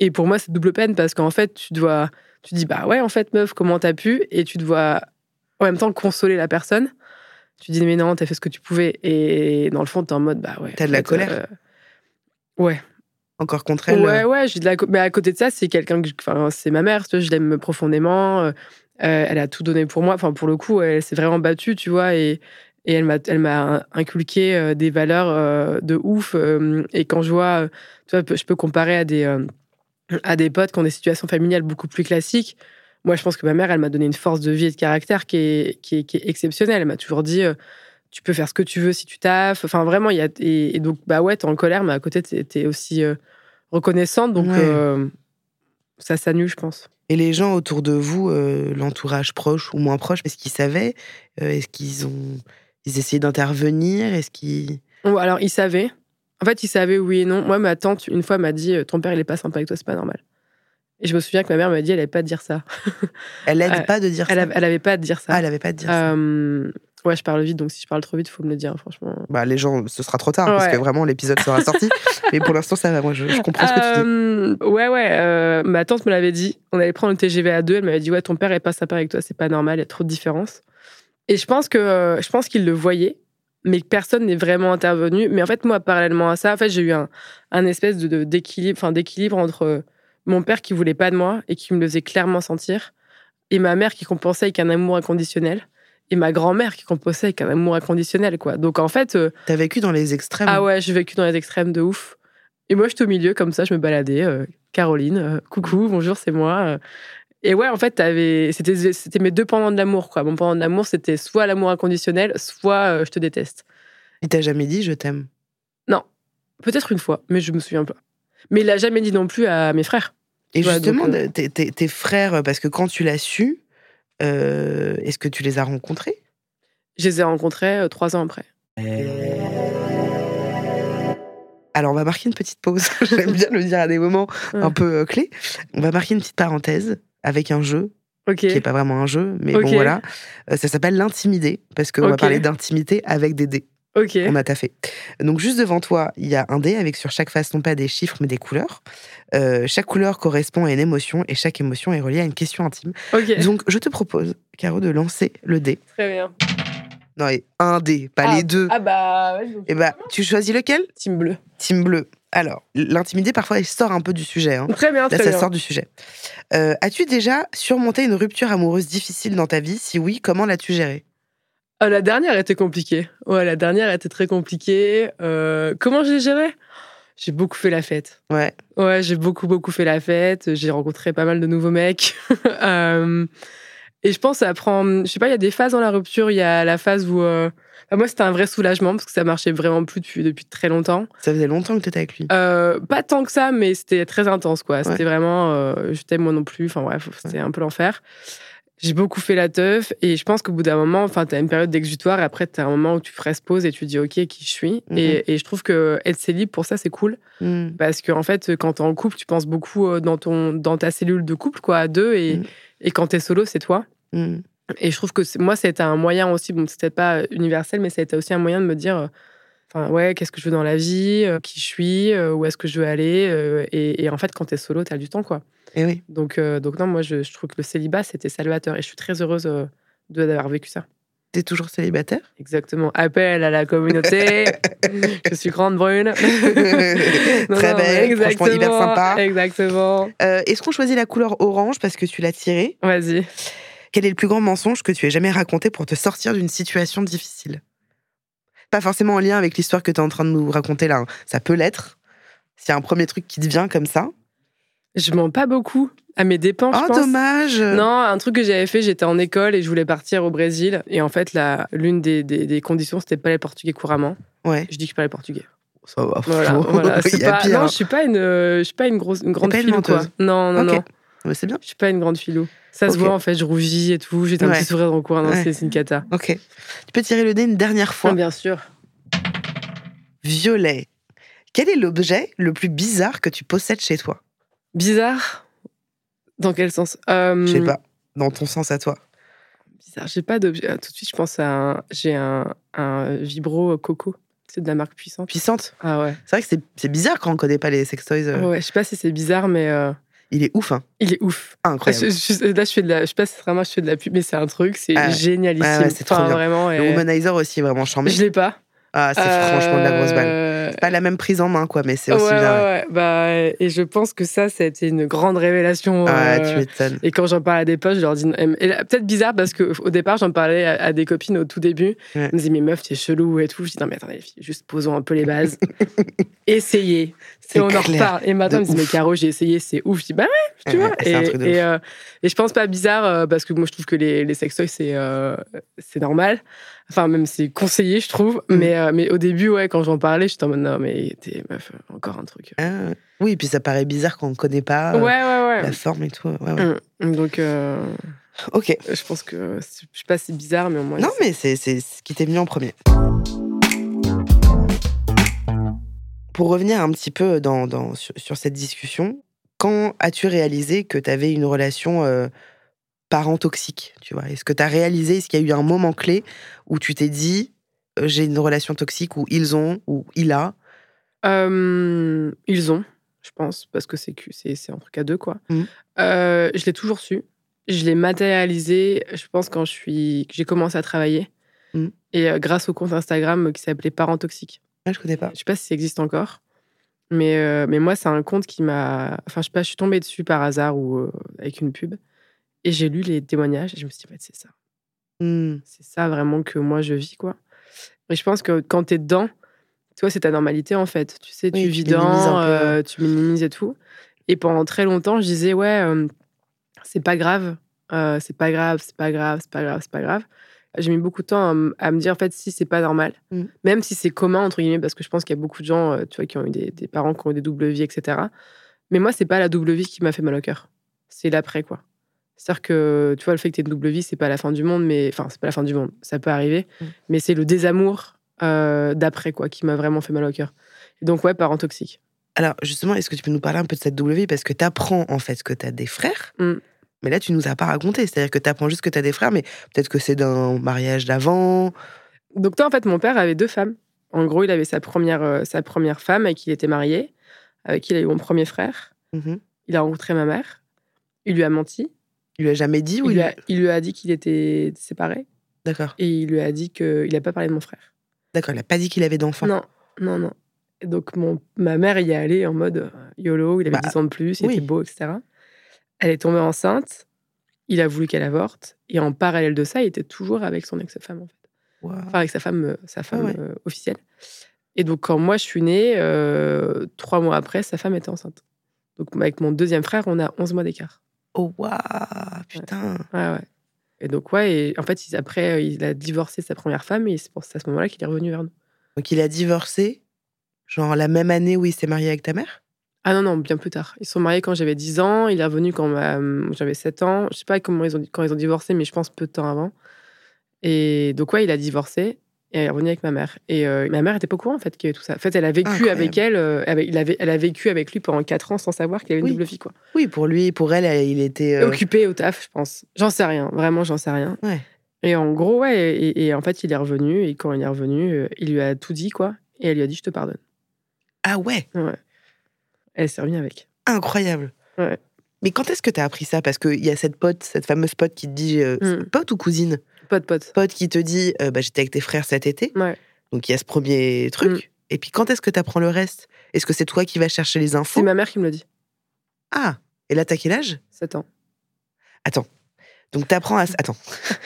S2: Et pour moi, c'est double peine parce qu'en fait, tu dois, tu dis, bah ouais, en fait, meuf, comment t'as pu? Et tu dois en même temps consoler la personne. Tu dis, mais non, t'as fait ce que tu pouvais. Et dans le fond, t'es en mode, bah ouais.
S1: T'as de la
S2: fait,
S1: colère
S2: euh, Ouais,
S1: encore contre elle.
S2: Ouais,
S1: euh,
S2: ouais, j'ai de la. Mais à côté de ça, c'est quelqu'un que. je- Enfin, c'est ma mère, tu vois, je l'aime profondément. euh, elle a tout donné pour moi. Enfin, pour le coup, elle s'est vraiment battue, tu vois, et, et elle m'a, elle m'a inculqué des valeurs de ouf. et quand je vois, tu vois, je peux comparer à des, à des potes qui ont des situations familiales beaucoup plus classiques. Moi, je pense que ma mère, elle m'a donné une force de vie et de caractère qui est, qui est, qui est exceptionnelle. Elle m'a toujours dit. euh, tu peux faire ce que tu veux si tu taffes. Enfin, vraiment, il y a. Et, et donc, bah ouais, t'es en colère, mais à côté, t'es, t'es aussi euh, reconnaissante. Donc,
S1: Ouais.
S2: euh, ça s'annule, je pense.
S1: Et les gens autour de vous, l'entourage proche ou moins proche, est-ce qu'ils savaient? Est-ce qu'ils ont. Ils essayaient d'intervenir? Est-ce qu'ils.
S2: Alors, il savait. En fait, il savait oui et non. Moi, ma tante, une fois, m'a dit Ton père, il est pas sympa avec toi, c'est pas normal. Et je me souviens que ma mère m'a dit Elle avait pas te dire ça.
S1: Elle aide
S2: Euh,
S1: pas de dire
S2: Elle,
S1: ça
S2: elle avait pas te dire ça.
S1: Ah, elle avait pas de dire ça.
S2: Euh, ouais, je parle vite, donc si je parle trop vite, faut me le dire, franchement.
S1: Bah, les gens, ce sera trop tard parce que vraiment l'épisode sera sorti. Mais pour l'instant, ça va. Moi, je, je comprends ce que tu dis.
S2: Euh, Ouais, ouais. euh, ma tante me l'avait dit. On allait prendre le TGV à deux. Elle m'avait dit Ouais, ton père est pas sympa avec toi, c'est pas normal, il y a trop de différences. Et je pense que je pense qu'il le voyait, mais personne n'est vraiment intervenu. Mais en fait, moi, parallèlement à ça, en fait, j'ai eu un, un espèce de, de- d'équilibre, enfin d'équilibre entre mon père qui voulait pas de moi et qui me le faisait clairement sentir, et ma mère qui compensait avec un amour inconditionnel, et ma grand-mère qui compensait avec un amour inconditionnel, quoi. Donc en fait. euh,
S1: T'as vécu dans les extrêmes.
S2: ah ouais, j'ai vécu dans les extrêmes de ouf. Et moi, j'étais au milieu, comme ça, je me baladais. euh, Caroline, euh, coucou, bonjour, c'est moi. Et ouais, en fait, t'avais- c'était c'était mes deux pendants de l'amour. quoi. Mon pendant de l'amour, c'était soit l'amour inconditionnel, soit je te déteste.
S1: Il t'a jamais dit je t'aime?
S2: Peut-être une fois, mais je me souviens pas. Mais il l'a jamais dit non plus à mes frères.
S1: Et
S2: Ouais,
S1: justement,
S2: donc, euh,
S1: tes, tes- tes frères, parce que quand tu l'as su, euh, est-ce que tu les as rencontrés?
S2: Je les ai rencontrés euh, trois ans après.
S1: Alors, on va marquer une petite pause. J'aime bien le dire à des moments
S2: Ouais.
S1: un peu clés. On va marquer une petite parenthèse avec un jeu qui est pas vraiment un jeu, mais bon voilà. Euh, ça s'appelle l'intimidé parce qu'on va
S2: Ok.
S1: parler d'intimité avec des dés.
S2: Ok.
S1: On a taffé. Donc juste devant toi, il y a un dé avec sur chaque face non pas des chiffres mais des couleurs. Euh, chaque couleur correspond à une émotion et chaque émotion est reliée à une question intime. Donc je te propose, Caro, de lancer le dé.
S2: Très bien.
S1: Non, et un dé, pas
S2: Ah,
S1: les deux.
S2: Ah bah,
S1: Et bah, tu choisis lequel?
S2: Team bleu.
S1: Team bleu. Alors, l'intimidé, parfois, il sort un peu du sujet. hein.
S2: Très bien,
S1: Là,
S2: très
S1: ça
S2: bien.
S1: sort du sujet. Euh, As-tu déjà surmonté une rupture amoureuse difficile dans ta vie? Si oui, comment l'as-tu gérée?
S2: Ah, la dernière était compliquée. Ouais, la dernière était très compliquée. Euh, comment j'ai géré J'ai beaucoup fait la fête.
S1: Ouais.
S2: Ouais, j'ai beaucoup, beaucoup fait la fête. J'ai rencontré pas mal de nouveaux mecs. Euh, Et je pense, ça prend. Je sais pas, il y a des phases dans la rupture. Il y a la phase où. euh, moi, c'était un vrai soulagement parce que ça marchait vraiment plus depuis, depuis très longtemps.
S1: Ça faisait longtemps que tu étais avec lui.
S2: Euh, pas tant que ça, mais c'était très intense, quoi. C'était vraiment. je t'aime moi non plus. Enfin, bref, c'était un peu l'enfer. J'ai beaucoup fait la teuf et je pense qu'au bout d'un moment, enfin, t'as une période d'exutoire et après, t'as un moment où tu presses pause et tu dis, OK, qui je suis.
S1: Mhm.
S2: et, et je trouve que être célib, pour ça, c'est cool.
S1: Hmm.
S2: Parce que, en fait, quand t'es en couple, tu penses beaucoup euh, dans, ton, dans ta cellule de couple, quoi, à deux. Et,
S1: Mhm.
S2: et quand t'es solo, c'est toi. Et je trouve que moi, c'était un moyen aussi, bon, c'était pas universel, mais c'était aussi un moyen de me dire, euh, enfin, ouais, qu'est-ce que je veux dans la vie, euh, qui je suis, où est-ce que je veux aller. et, et en fait, quand t'es solo, t'as du temps, quoi.
S1: Et oui.
S2: Donc, euh, donc non, moi, je, je trouve que le célibat, c'était salvateur. Et je suis très heureuse euh, d'avoir vécu ça.
S1: T'es toujours célibataire?
S2: Exactement. Appel à la communauté. je suis grande brune. Non,
S1: Très
S2: non,
S1: belle, franchement, hyper sympa.
S2: Exactement.
S1: Euh, Est-ce qu'on choisit la couleur orange parce que tu l'as tirée?
S2: Vas-y.
S1: Quel est le plus grand mensonge que tu aies jamais raconté pour te sortir d'une situation difficile? Pas forcément en lien avec l'histoire que tu es en train de nous raconter là. hein. Ça peut l'être. S'il y a un premier truc qui te vient comme ça.
S2: Je mens pas beaucoup à mes dépens, je
S1: Oh,
S2: pense.
S1: dommage
S2: Non, un truc que j'avais fait, j'étais en école et je voulais partir au Brésil. Et en fait, l'une des, des- des conditions, c'était de parler portugais couramment.
S1: Ouais,
S2: Je dis que je parlais portugais.
S1: ça va.
S2: Voilà, voilà. Pas-
S1: pire.
S2: non, je suis pas une, je suis pas une grosse, une grande filou, quoi. Non, non,
S1: Ok.
S2: non.
S1: Ouais, c'est bien.
S2: Je suis pas une grande filou. Ça se voit en fait, je rougis et tout. J'ai un petit sourire dans le coin. Non,
S1: Ouais.
S2: c'est c'est une cata.
S1: Ok. Tu peux tirer le nez une dernière fois.
S2: Ah, bien sûr.
S1: Violet. Quel est l'objet le plus bizarre que tu possèdes chez toi?
S2: Bizarre. Dans quel sens? Euh,
S1: Je sais pas. Dans ton sens à toi.
S2: Bizarre. J'ai pas d'objet. Ah, Tout de suite, je pense à un. J'ai un, un vibro coco. C'est de la marque puissante.
S1: Puissante?
S2: Ah ouais.
S1: C'est vrai que c'est- c'est bizarre quand on connaît pas les sextoys. euh.
S2: Ouais, je sais pas si c'est bizarre, mais euh,
S1: Il est ouf, hein.
S2: il est ouf.
S1: Incroyable.
S2: Je- je- là, je fais de la. Je sais pas si vraiment je fais de la pub, mais c'est un truc, c'est
S1: Ah
S2: génialissime.
S1: Ouais, ouais, c'est trop
S2: Enfin,
S1: bien.
S2: vraiment.
S1: Le
S2: et-
S1: womanizer aussi, vraiment charmé.
S2: Je l'ai pas.
S1: Ah, c'est franchement de la grosse balle.
S2: Euh,
S1: Pas la même prise en main, quoi, mais c'est aussi
S2: ouais,
S1: bien.
S2: ouais. Bah, et je pense que ça, ça a été une grande révélation.
S1: Ah,
S2: euh,
S1: tu m'étonnes.
S2: Et quand j'en parle à des potes, je leur dis. Peut-être bizarre parce qu'au départ, j'en parlais à, à des copines au tout début.
S1: Ouais.
S2: Elles me disaient, mais meuf, t'es chelou et tout. Je dis, non, mais attendez, juste posons un peu les bases. Essayez.
S1: C'est
S2: Et on en reparle. Et maintenant, elles me disent, mais. Caro, j'ai essayé, c'est ouf. Je dis, bah ouais, tu vois. Et, et, euh, et je pense pas bizarre euh, parce que moi, je trouve que les, les sextoys, c'est euh, c'est normal. Enfin, même c'est conseillé, je trouve.
S1: Mm.
S2: Mais, euh, mais au début, ouais, quand j'en parlais, j'étais en mode, non, mais t'es meuf, encore un truc.
S1: Ah, oui, puis ça paraît bizarre quand on connaît pas euh,
S2: ouais, ouais,
S1: la forme et tout.
S2: Mm. Donc, euh,
S1: Ok.
S2: je pense que, je sais pas si c'est bizarre, mais au moins.
S1: Non, mais c'est c'est ce qui t'est venu en premier. Pour revenir un petit peu dans, dans- sur, sur cette discussion, quand as-tu réalisé que tu avais une relation euh, parent toxique tu vois Est-ce que tu as réalisé, est-ce qu'il y a eu un moment clé où tu t'es dit euh, j'ai une relation toxique ou ils ont ou il a?
S2: Euh, ils ont, je pense, parce que c'est c'est un truc à deux, quoi.
S1: Mhm.
S2: Euh, je l'ai toujours su. Je l'ai matérialisé, je pense, quand je suis, j'ai commencé à travailler.
S1: Mhm.
S2: Et grâce au compte Instagram qui s'appelait Parents Toxiques.
S1: ah, Je connais pas.
S2: Je sais pas si ça existe encore. Mais, mais moi, c'est un compte qui m'a. Enfin, je sais pas, je suis tombée dessus par hasard ou avec une pub. Et j'ai lu les témoignages et je me suis dit, fait, c'est ça.
S1: Hmm.
S2: C'est ça vraiment que moi je vis, quoi. Et je pense que quand t'es dedans, tu vois, c'est ta normalité en fait. Tu sais,
S1: Oui,
S2: tu vis dedans, euh, tu minimises et tout. Et pendant très longtemps, je disais, ouais, euh, c'est pas grave, euh, c'est pas grave, c'est pas grave, c'est pas grave, c'est pas grave. J'ai mis beaucoup de temps à, me dire, en fait, si c'est pas normal,
S1: Mm.
S2: même si c'est commun, entre guillemets, parce que je pense qu'il y a beaucoup de gens, tu vois, qui ont eu des, des parents qui ont eu des doubles vies, etc. Mais moi, c'est pas la double vie qui m'a fait mal au cœur. C'est l'après, quoi. C'est-à-dire que, tu vois, le fait que tu aies une double vie, c'est pas la fin du monde, mais. Enfin, c'est pas la fin du monde, ça peut arriver.
S1: Mm.
S2: Mais c'est le désamour euh, d'après, quoi, qui m'a vraiment fait mal au cœur. Et donc, ouais, parents toxiques.
S1: Alors, justement, est-ce que tu peux nous parler un peu de cette W Parce que tu apprends en fait que tu as des frères,
S2: Mm.
S1: mais là, tu nous as pas raconté. C'est-à-dire que tu apprends juste que tu as des frères, mais peut-être que c'est d'un mariage d'avant.
S2: Donc, toi, en fait, mon père avait deux femmes. En gros, il avait sa première, euh, sa première femme avec qui il était marié, avec qui il a eu mon premier frère.
S1: Mhm.
S2: Il a rencontré ma mère. Il lui a menti.
S1: Il lui a jamais dit ou
S2: Il
S1: il
S2: lui a, il lui a dit qu'il était séparé.
S1: D'accord.
S2: Et il lui a dit qu'il n'a pas parlé de mon frère.
S1: D'accord, il a pas dit qu'il avait d'enfant.
S2: Non, non, non. Et donc, mon, ma mère y est allée en mode euh, YOLO, il avait
S1: Bah,
S2: 10 ans de plus, il
S1: oui.
S2: était beau, etc. Elle est tombée enceinte, il a voulu qu'elle avorte, et en parallèle de ça, il était toujours avec son ex-femme, en fait. Enfin, avec sa femme, euh, sa femme
S1: ouais.
S2: euh, officielle. Et donc, quand moi je suis née, euh, trois mois après, sa femme était enceinte. Donc, avec mon deuxième frère, on a 11 mois d'écart.
S1: Oh, waouh, putain.
S2: Ouais, ouais. Et donc, ouais, et en fait, il- après, il a divorcé sa première femme et c'est à ce moment-là qu'il est revenu vers nous.
S1: Donc il a divorcé, genre la même année où il s'est marié avec ta mère?
S2: Ah non, non, bien plus tard. Ils sont mariés quand j'avais 10 ans, il est revenu quand ma- j'avais 7 ans. Je sais pas comment ils ont, quand ils ont divorcé, mais je pense peu de temps avant. Et donc, ouais, il a divorcé et elle est revenue avec ma mère. Et euh, ma mère était pas au courant, en fait, qu'il y avait tout ça. En fait, elle a vécu
S1: Incroyable.
S2: avec elle, euh, avec- il avait, elle a vécu avec lui pendant 4 ans sans savoir qu'il avait une
S1: Oui.
S2: double vie, quoi.
S1: Oui, pour lui, pour elle, il était. euh,
S2: Occupé au taf, je pense. J'en sais rien, vraiment, j'en sais rien.
S1: Ouais.
S2: Et en gros, ouais, et, et en fait, il est revenu, et quand il est revenu, euh, il lui a tout dit, quoi. Et elle lui a dit, je te pardonne.
S1: Ah ouais,
S2: Ouais. Elle s'est remise avec.
S1: incroyable.
S2: Ouais.
S1: Mais quand est-ce que t'as appris ça? Parce qu'il y a cette pote, cette fameuse pote qui te dit. euh,
S2: Mm.
S1: Pote ou cousine?
S2: Pote, pote.
S1: Pote qui te dit euh, bah, J'étais avec tes frères cet été.
S2: Ouais.
S1: Donc il y a ce premier truc.
S2: Mm.
S1: Et puis quand est-ce que t'apprends le reste? Est-ce que c'est toi qui vas chercher les infos?
S2: C'est ma mère qui me le dit.
S1: Ah Et là, t'as quel âge?
S2: 7 ans.
S1: Donc t'apprends à. Attends.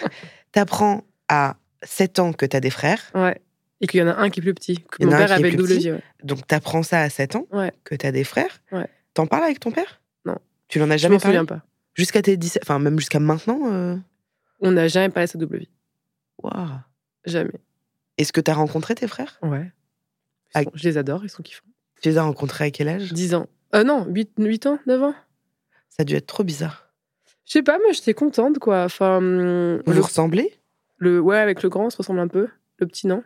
S1: t'apprends à 7 ans que t'as des frères.
S2: Ouais. Et qu'il y en a un qui est plus petit. Que mon père avait double. Ouais.
S1: Donc t'apprends ça à 7 ans
S2: Ouais.
S1: que t'as des frères.
S2: Ouais.
S1: T'en parles avec ton père?
S2: Non.
S1: Tu l'en as
S2: Je
S1: jamais
S2: m'en
S1: parlé?
S2: souviens pas.
S1: Jusqu'à tes 17. Enfin, même jusqu'à maintenant euh,
S2: On n'a jamais parlé de sa double vie.
S1: waouh.
S2: Jamais.
S1: Est-ce que t'as rencontré tes frères?
S2: Ouais. Je les adore, ils sont kiffants.
S1: Tu les as rencontrés à quel âge?
S2: 10 ans. Euh, non, 8, 8 ans, 9 ans.
S1: Ça a dû être trop bizarre.
S2: Je sais pas, mais j'étais contente, quoi. Enfin, hum,
S1: Vous
S2: le,
S1: vous ressemblez?
S2: Le- ouais, avec le grand, on se ressemble un peu. Le petit, non.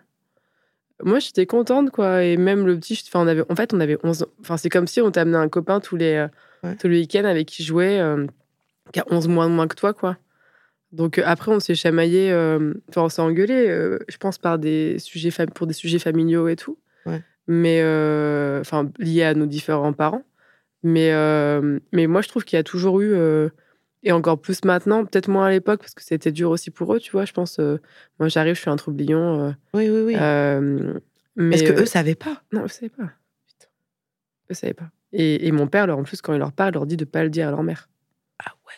S2: Moi, j'étais contente, quoi. Et même le petit, enfin, on avait, en fait, on avait 11 ans. Enfin, c'est comme si on t'amenait un copain tous les, euh,
S1: Ouais.
S2: tous les week-ends avec qui jouait, euh, qui a 11 mois de moins que toi, quoi. Donc euh, après, on s'est chamaillé, euh, enfin, on s'est engueulé, euh, je pense, par des sujets pour des sujets familiaux et tout.
S1: Ouais.
S2: Mais, enfin, liés à nos différents parents. Mais, mais moi, je trouve qu'il y a toujours eu, et encore plus maintenant, peut-être moins à l'époque, parce que c'était dur aussi pour eux, tu vois. Je pense, euh, moi, j'arrive, je suis un troublion. euh,
S1: Oui, oui, oui.
S2: euh, mais
S1: Est-ce que eux savaient pas?
S2: Non, eux savaient pas. Putain. Eux savaient pas. Et, et mon père, leur, en plus, quand il leur parle, leur dit de pas le dire à leur mère.
S1: Ah ouais?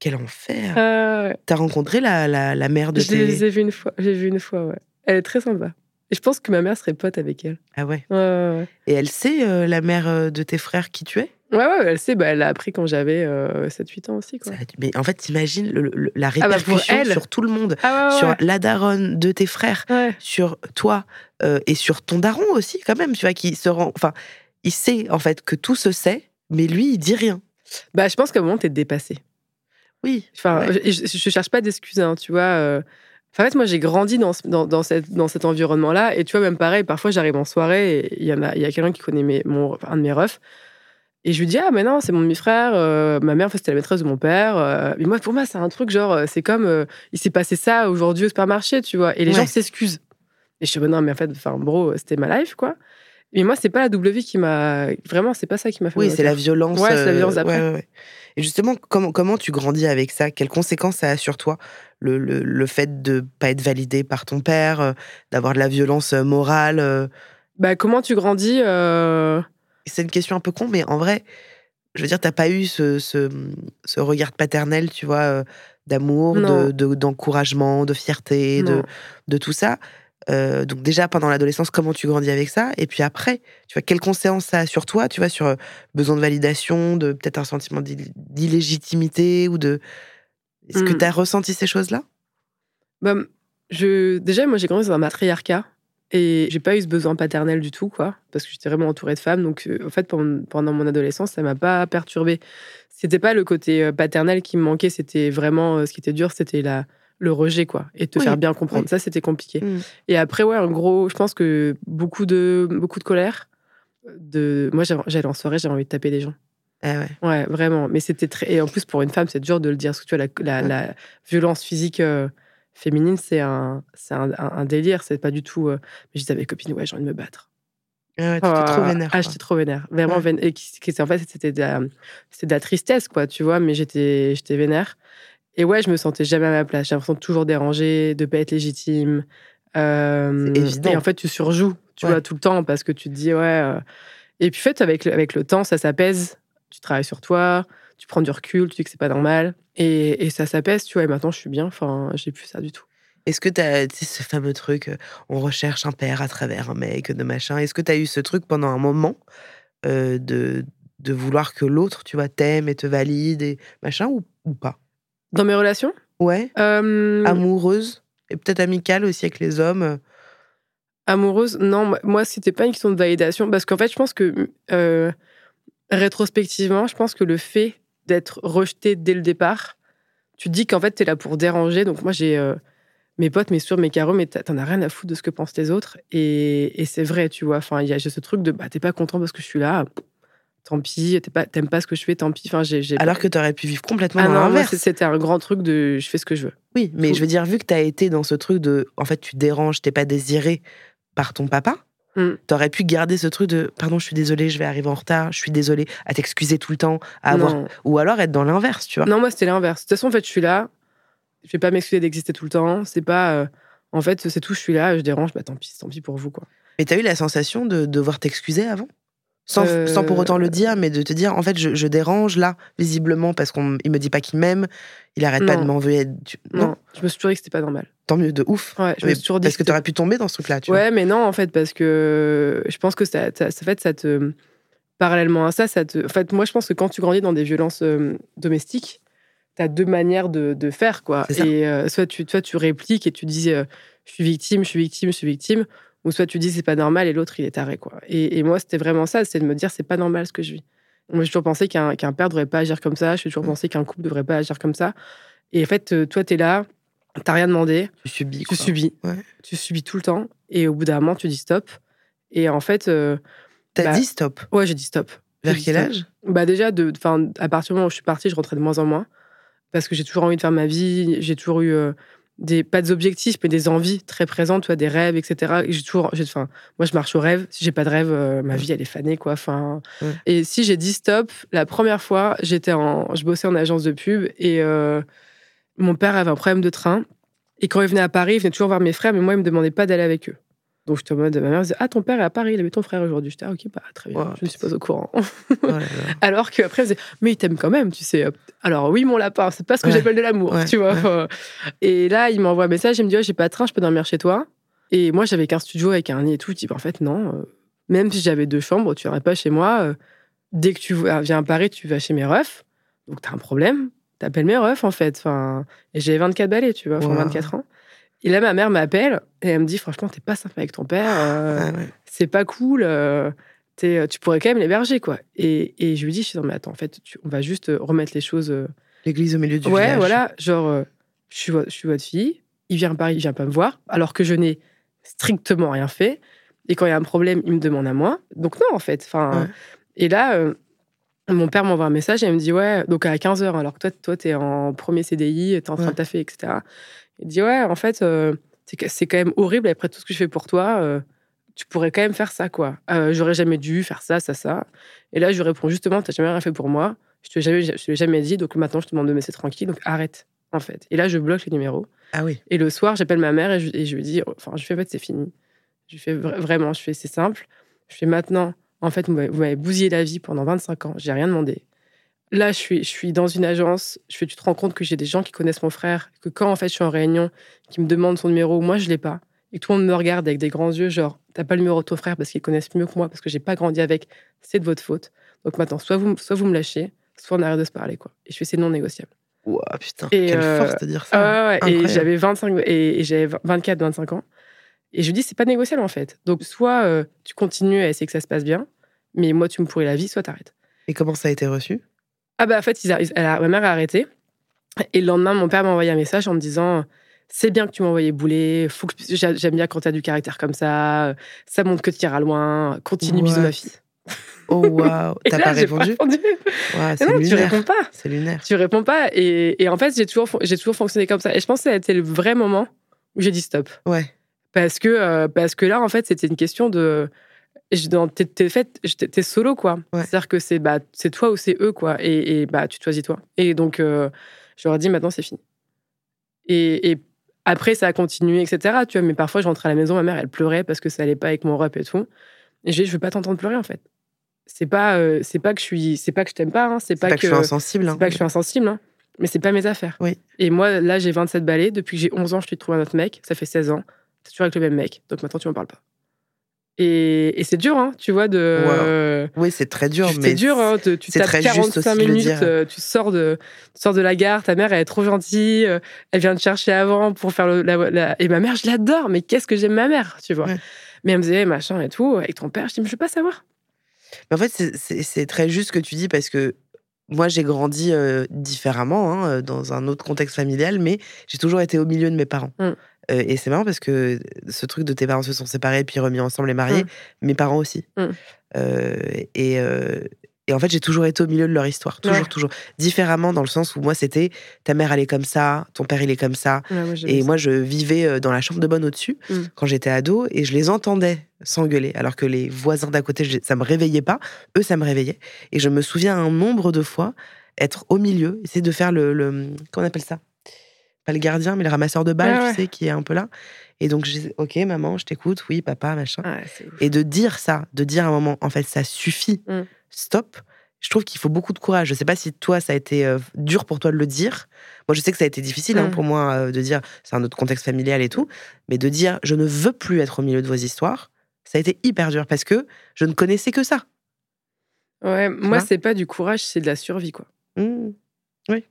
S1: Quel enfer.
S2: Ah.
S1: T'as rencontré la, la, la mère de
S2: Je
S1: tes.
S2: les ai vus une fois. J'ai vu une fois, ouais. Elle est très sympa. Et je pense que ma mère serait pote avec elle.
S1: Ah ouais.
S2: Ouais, ouais,
S1: Et elle sait, euh, la mère euh, de tes frères, qui tu es?
S2: Ouais. Ouais, elle sait, bah, elle l'a appris quand j'avais euh, 7-8 ans aussi, quoi.
S1: Ça Mais en fait, t'imagines le- le- la
S2: Ah bah,
S1: répercussion
S2: elle.
S1: sur tout le monde,
S2: Ah ouais,
S1: sur la daronne de tes frères,
S2: ouais.
S1: sur toi euh, et sur ton daron aussi, quand même. Tu vois, qui se rend. Enfin, il sait en fait que tout se sait, mais lui, il dit rien.
S2: Bah, je pense qu'à un moment, t'es dépassé.
S1: Oui.
S2: Enfin,
S1: Ouais.
S2: je, je cherche pas d'excuses, hein, tu vois. euh. Enfin, en fait, moi, j'ai grandi dans, ce- dans, dans, cette, dans cet environnement-là. Et tu vois, même pareil, parfois, j'arrive en soirée et il y, en a, y a quelqu'un qui connaît mes, mon, un de mes refs. Et je lui dis, ah, mais non, c'est mon demi-frère. euh, ma mère, en fait, c'était la maîtresse de mon père. euh. mais moi, pour moi, c'est un truc genre, c'est comme, euh, il s'est passé ça aujourd'hui au supermarché, tu vois. Et les
S1: Ouais.
S2: gens s'excusent. Et je suis, bah, non, mais en fait, enfin, bro, c'était ma life, quoi. Mais moi, c'est pas la double vie qui m'a. Vraiment, c'est pas ça qui m'a fait.
S1: Oui, c'est la violence.
S2: Ouais, c'est la violence
S1: ouais, ouais. Et justement, comment, comment tu grandis avec ça? Quelles conséquences ça a sur toi? Le, le, le fait de pas être validé par ton père, euh, d'avoir de la violence euh, morale euh,
S2: Bah, comment tu grandis euh,
S1: C'est une question un peu con, mais en vrai, je veux dire, t'as pas eu ce, ce, ce regard paternel, tu vois, d'amour,
S2: Non.
S1: de- de- d'encouragement, de, fierté, de, de tout ça. Euh, donc déjà pendant l'adolescence, comment tu grandis avec ça? Et puis après, tu vois, quelles conséquences ça a sur toi Tu vois, sur euh, besoin de validation, de peut-être un sentiment d'il- d'illégitimité ou de. Est-ce que
S2: Mm.
S1: tu as ressenti ces choses-là?
S2: Bah, je, déjà, moi, j'ai grandi dans un matriarcat et j'ai pas eu ce besoin paternel du tout, quoi, parce que j'étais vraiment entourée de femmes. Donc, euh, en fait, pendant, pendant mon adolescence, ça m'a pas perturbée. C'était pas le côté paternel qui me manquait, c'était vraiment euh, ce qui était dur, c'était la le rejet, quoi, et te
S1: Oui,
S2: faire bien comprendre.
S1: oui.
S2: Ça, c'était compliqué.
S1: Mm.
S2: Et après, ouais, en gros, je pense que beaucoup de beaucoup de colère. De, moi, j'allais en soirée, j'avais envie de taper des gens.
S1: Ah ouais.
S2: Ouais, vraiment. Mais c'était très. Et en plus, pour une femme, c'est dur de le dire. Parce que tu vois, la, la,
S1: Ouais.
S2: la violence physique euh, féminine, c'est un, un, délire. C'est pas du tout. euh, Mais je disais à mes copines, ouais, j'ai envie de me battre.
S1: Ah ouais, t'étais trop vénère.
S2: Ah, j'étais trop vénère. Vraiment
S1: Ouais.
S2: vénère. Et qui, qui- en fait, c'était de, la, de la tristesse, quoi, tu vois. Mais j'étais, j'étais vénère. Et ouais, je me sentais jamais à ma place. J'ai l'impression de toujours déranger, de pas être légitime. Euh,
S1: C'est évident.
S2: Et en fait, tu surjoues, tu
S1: Ouais.
S2: vois, tout le temps parce que tu te dis, ouais. euh, Et puis, en fait, avec le, avec le temps, ça s'apaise. Tu travailles sur toi, tu prends du recul, tu dis que c'est pas normal. Et, et ça s'apaise, tu vois. Et maintenant, je suis bien. Enfin, j'ai plus ça du tout.
S1: Est-ce que tu as ce fameux truc, euh, on recherche un père à travers un mec, de machin Est-ce que tu as eu ce truc pendant un moment euh, de, de vouloir que l'autre, tu vois, t'aime et te valide et machin ou, ou pas?
S2: Dans mes relations
S1: Ouais.
S2: Euh,
S1: Amoureuse et peut-être amicale aussi avec les hommes.
S2: amoureuse, non, moi- c'était pas une question de validation. Parce qu'en fait, je pense que, euh, rétrospectivement, je pense que le fait d'être rejeté dès le départ, tu te dis qu'en fait, t'es là pour déranger. Donc, moi, j'ai euh, mes potes, mes soeurs, mes carreaux, mais t'en as rien à foutre de ce que pensent les autres. Et, et c'est vrai, tu vois. Enfin, il y a ce truc de, bah, t'es pas content parce que je suis là. Tant pis, t'aimes pas, ce que je fais, tant pis. Enfin, j'ai,
S1: Alors que tu aurais pu vivre complètement
S2: ah
S1: l'inverse.
S2: c'était un grand truc de je fais ce que je veux.
S1: Oui, mais je veux dire, vu que tu as été dans ce truc de. En fait, tu déranges, t'es pas désiré par ton papa,
S2: Mm.
S1: t'aurais pu garder ce truc de. Pardon, je suis désolée, je vais arriver en retard, je suis désolée, à t'excuser tout le temps, à avoir.
S2: Non.
S1: Ou alors être dans l'inverse, tu vois.
S2: Non, moi, c'était l'inverse. De toute façon, en fait, je suis là. Je vais pas m'excuser d'exister tout le temps. C'est pas. euh, en fait, c'est tout, je suis là, je dérange, bah tant pis, tant pis pour vous, quoi.
S1: Mais t'as eu la sensation de devoir t'excuser avant? Sans,
S2: Euh,
S1: sans pour autant le dire, mais de te dire, en fait, je, je dérange là, visiblement, parce qu'il me dit pas qu'il m'aime, il arrête pas de m'envoyer. tu-
S2: Non,
S1: Non,
S2: je me suis toujours dit que c'était pas normal.
S1: tant mieux, de ouf.
S2: Ouais, je
S1: Mais
S2: me suis toujours dit
S1: parce que
S2: c'était-
S1: t'aurais pu tomber dans ce truc-là, tu vois.
S2: Ouais, mais non, en fait, parce que je pense que ça, ça, ça fait, ça te. Parallèlement à ça, ça te. En fait, moi, je pense que quand tu grandis dans des violences euh, domestiques, tu as deux manières de, de faire, quoi. Et euh, soit, tu, soit tu répliques et tu dis je suis victime, je suis victime, je suis victime, ou soit tu dis c'est pas normal et l'autre il est taré, quoi. Et, et moi, c'était vraiment ça, c'était de me dire c'est pas normal ce que je vis. Moi, j'ai toujours pensé qu'un qu'un père devrait pas agir comme ça, j'ai toujours
S1: Mm.
S2: pensé qu'un couple devrait pas agir comme ça. Et en fait, euh, toi, tu es là, t'as rien demandé,
S1: Tu subis.
S2: tu
S1: quoi.
S2: subis.
S1: Ouais.
S2: Tu subis tout le temps. Et au bout d'un moment, tu dis stop. Et en fait, euh,
S1: T'as
S2: Bah,
S1: dit stop?
S2: ouais, j'ai dit stop.
S1: Vers quel âge?
S2: Bah déjà, de, enfin, à partir du moment où je suis partie, je rentrais de moins en moins. Parce que j'ai toujours envie de faire ma vie. J'ai toujours eu euh, des, pas des objectifs, mais des envies très présentes, tu vois, des rêves, etc. Et j'ai toujours, j'ai- enfin, moi, je marche au rêve. Si j'ai pas de rêve, euh, ma vie, elle est fanée, quoi. Enfin,
S1: Ouais.
S2: et si j'ai dit stop, la première fois, j'étais en, je bossais en agence de pub et euh, mon père avait un problème de train. Et quand il venait à Paris, il venait toujours voir mes frères, mais moi, il me demandait pas d'aller avec eux. Donc, j'étais en mode, ma mère disait, ah, ton père est à Paris, il avait ton frère aujourd'hui. J'étais, ah, ok, bah, très bien,
S1: Wow.
S2: je ne suis pas au courant. Alors qu'après, elle disait, mais il t'aime quand même, tu sais. Alors oui, mon lapin, c'est pas ce que
S1: Ouais.
S2: j'appelle de l'amour,
S1: Ouais,
S2: tu vois.
S1: ouais.
S2: Et là, il m'envoie un message, il me dit, oh, j'ai pas de train, je peux dormir chez toi. Et moi, j'avais qu'un studio avec un lit et tout. Je dis, bah, en fait, non. euh, Même si j'avais deux chambres, tu viendrais pas chez moi. euh, Dès que tu vas- viens à Paris, tu vas chez mes refs. Donc, t'as un problème. T'appelles mes refs, en fait. Enfin, et j'avais 24 balais, tu vois, enfin,
S1: Wow.
S2: 24 ans. Et là, ma mère m'appelle et elle me dit, franchement, t'es pas sympa avec ton père. euh,
S1: Ah ouais.
S2: c'est pas cool. euh, t'es- tu pourrais quand même l'héberger, quoi. Et, et je lui dis, je suis non, mais attends, en fait, tu- on va juste euh, remettre les choses. euh,
S1: L'église au milieu du
S2: ouais,
S1: village.
S2: voilà, genre, euh, je, suis, je suis votre fille, il vient à Paris, il vient pas me voir, alors que je n'ai strictement rien fait. Et quand il y a un problème, il me demande à moi. Donc, non, en fait. Enfin,
S1: Ouais.
S2: Et là, euh, mon père m'envoie un message et il me dit, ouais, donc à 15h, alors que toi, toi, t'es en premier CDI, t'es en train
S1: Ouais.
S2: de taffer, etc. Il dit, ouais, en fait, euh, c'est quand même horrible après tout ce que je fais pour toi. euh, tu pourrais quand même faire ça, quoi. Euh, J'aurais jamais dû faire ça, ça, ça. Et là, je lui réponds justement, t'as jamais rien fait pour moi. Je te jamais, je te l'ai jamais dit, donc maintenant, je te demande de me laisser tranquille, donc arrête, en fait. Et là, je bloque les numéros.
S1: Ah oui.
S2: Et le soir, j'appelle ma mère et je, et je lui dis, enfin, je fais, en fait, c'est fini. Je fais vra- vraiment, je fais, c'est simple. Je fais maintenant, en fait, vous m'avez vous m'avez bousillé la vie pendant 25 ans, j'ai rien demandé. Là, je suis, je suis dans une agence, je fais, tu te rends compte que j'ai des gens qui connaissent mon frère, que quand, en fait, je suis en réunion, qui me demandent son numéro, moi, je l'ai pas. Et tout le monde me regarde avec des grands yeux, genre, t'as pas le numéro de ton frère parce qu'ils connaissent mieux que moi, parce que j'ai pas grandi avec, c'est de votre faute. Donc maintenant, soit vous, soit vous me lâchez, soit on arrête de se parler, quoi. Et je fais, c'est non négociable.
S1: Ouah, putain,
S2: Et,
S1: quelle
S2: euh,
S1: force de dire ça.
S2: Ouais, et j'avais 25 et, et j'avais 24, 25 ans. Et je lui dis, c'est pas négociable en fait. Donc, soit euh, tu continues à essayer que ça se passe bien, mais moi, tu me pourris la vie, soit t'arrêtes.
S1: Et comment ça a été reçu?
S2: Ah bah, en fait, ils a- elle a- ma mère a arrêté. Et le lendemain, mon père m'a envoyé un message en me disant, c'est bien que tu m'as envoyé bouler, faut que j'a- j'aime bien quand t'as du caractère comme ça, ça montre que tu iras loin, continue, bisous ma fille.
S1: Oh waouh, t'as pas répondu?
S2: répondu.
S1: Ouah,
S2: Mais
S1: C'est
S2: non, tu réponds pas.
S1: C'est lunaire.
S2: tu réponds pas. Et, et en fait, j'ai toujours, fon- j'ai toujours fonctionné comme ça. Et je pense que ça a été le vrai moment où j'ai dit stop.
S1: Ouais.
S2: Parce que, euh, parce que là, en fait, c'était une question de. Dans- T'es t'es fait- t'es t'es solo, quoi.
S1: Ouais.
S2: C'est-à-dire que c'est bah, c'est toi ou c'est eux, quoi. Et, et, bah, tu choisis toi. Et donc, euh, je leur maintenant, c'est fini. Et, et après, ça a continué, etc. Tu vois, mais parfois, je rentrais à la maison, ma mère, elle pleurait parce que ça allait pas avec mon rep et tout. Et je lui ai dit, je veux pas t'entendre pleurer, en fait. C'est pas, euh, c'est pas que je suis, c'est pas que je t'aime pas, hein, c'est
S1: C'est
S2: pas,
S1: pas que je suis insensible. hein.
S2: c'est pas que je suis insensible, hein, mais c'est pas mes affaires.
S1: Oui.
S2: Et moi, là, j'ai 27 balais. Depuis que j'ai 11 ans, je t'ai trouvé un autre mec. Ça fait 16 ans. T'es toujours avec le même mec. Donc maintenant, tu m'en parles pas. Et, et c'est dur, hein, tu vois, de.
S1: Oui, c'est très dur.
S2: C'est dur, hein, tu
S1: c'est
S2: tapes
S1: très juste
S2: 45
S1: aussi de le
S2: minutes, euh, tu sors, de, tu sors de la gare, ta mère, elle est trop gentille, euh, elle vient te chercher avant pour faire le. la- la- Et ma mère, je l'adore, mais qu'est-ce que j'aime ma mère, tu vois.
S1: Ouais.
S2: Mais elle me disait, machin et tout, avec ton père, je dis, mais je veux pas savoir.
S1: Mais en fait, c'est- très juste ce que tu dis parce que moi, j'ai grandi euh, différemment, hein, dans un autre contexte familial, mais j'ai toujours été au milieu de mes parents.
S2: Mm.
S1: Euh, et c'est marrant parce que ce truc de tes parents se sont séparés puis remis ensemble et mariés,
S2: Mm.
S1: mes parents aussi.
S2: Mm.
S1: Euh, et, euh, et en fait, j'ai toujours été au milieu de leur histoire, toujours,
S2: Ouais.
S1: toujours. Différemment dans le sens où moi, c'était ta mère, elle est comme ça, ton père, il est comme ça.
S2: Ouais, moi, j'aime
S1: Et
S2: ça.
S1: moi, je vivais dans la chambre de bonne au-dessus
S2: Mm.
S1: quand j'étais ado et je les entendais s'engueuler, alors que les voisins d'à côté, ça me réveillait pas. Eux, ça me réveillait. Et je me souviens un nombre de fois être au milieu, essayer de faire le, le comment on appelle ça? Pas le gardien, mais le ramasseur de balles,
S2: Ouais,
S1: tu sais, qui est un peu là. Et donc, je disais, ok, maman, je t'écoute, oui, papa, machin.
S2: Ouf.
S1: Et de dire ça, de dire à un moment, en fait, ça suffit,
S2: Mm.
S1: stop. Je trouve qu'il faut beaucoup de courage. Je sais pas si toi, ça a été euh, dur pour toi de le dire. Moi, je sais que ça a été difficile hein,
S2: Mm.
S1: pour moi euh, de dire, c'est un autre contexte familial et tout, mais de dire, je ne veux plus être au milieu de vos histoires, ça a été hyper dur parce que je ne connaissais que ça.
S2: Ouais, moi,
S1: vois?
S2: c'est pas du courage, c'est de la survie, quoi.
S1: Mm.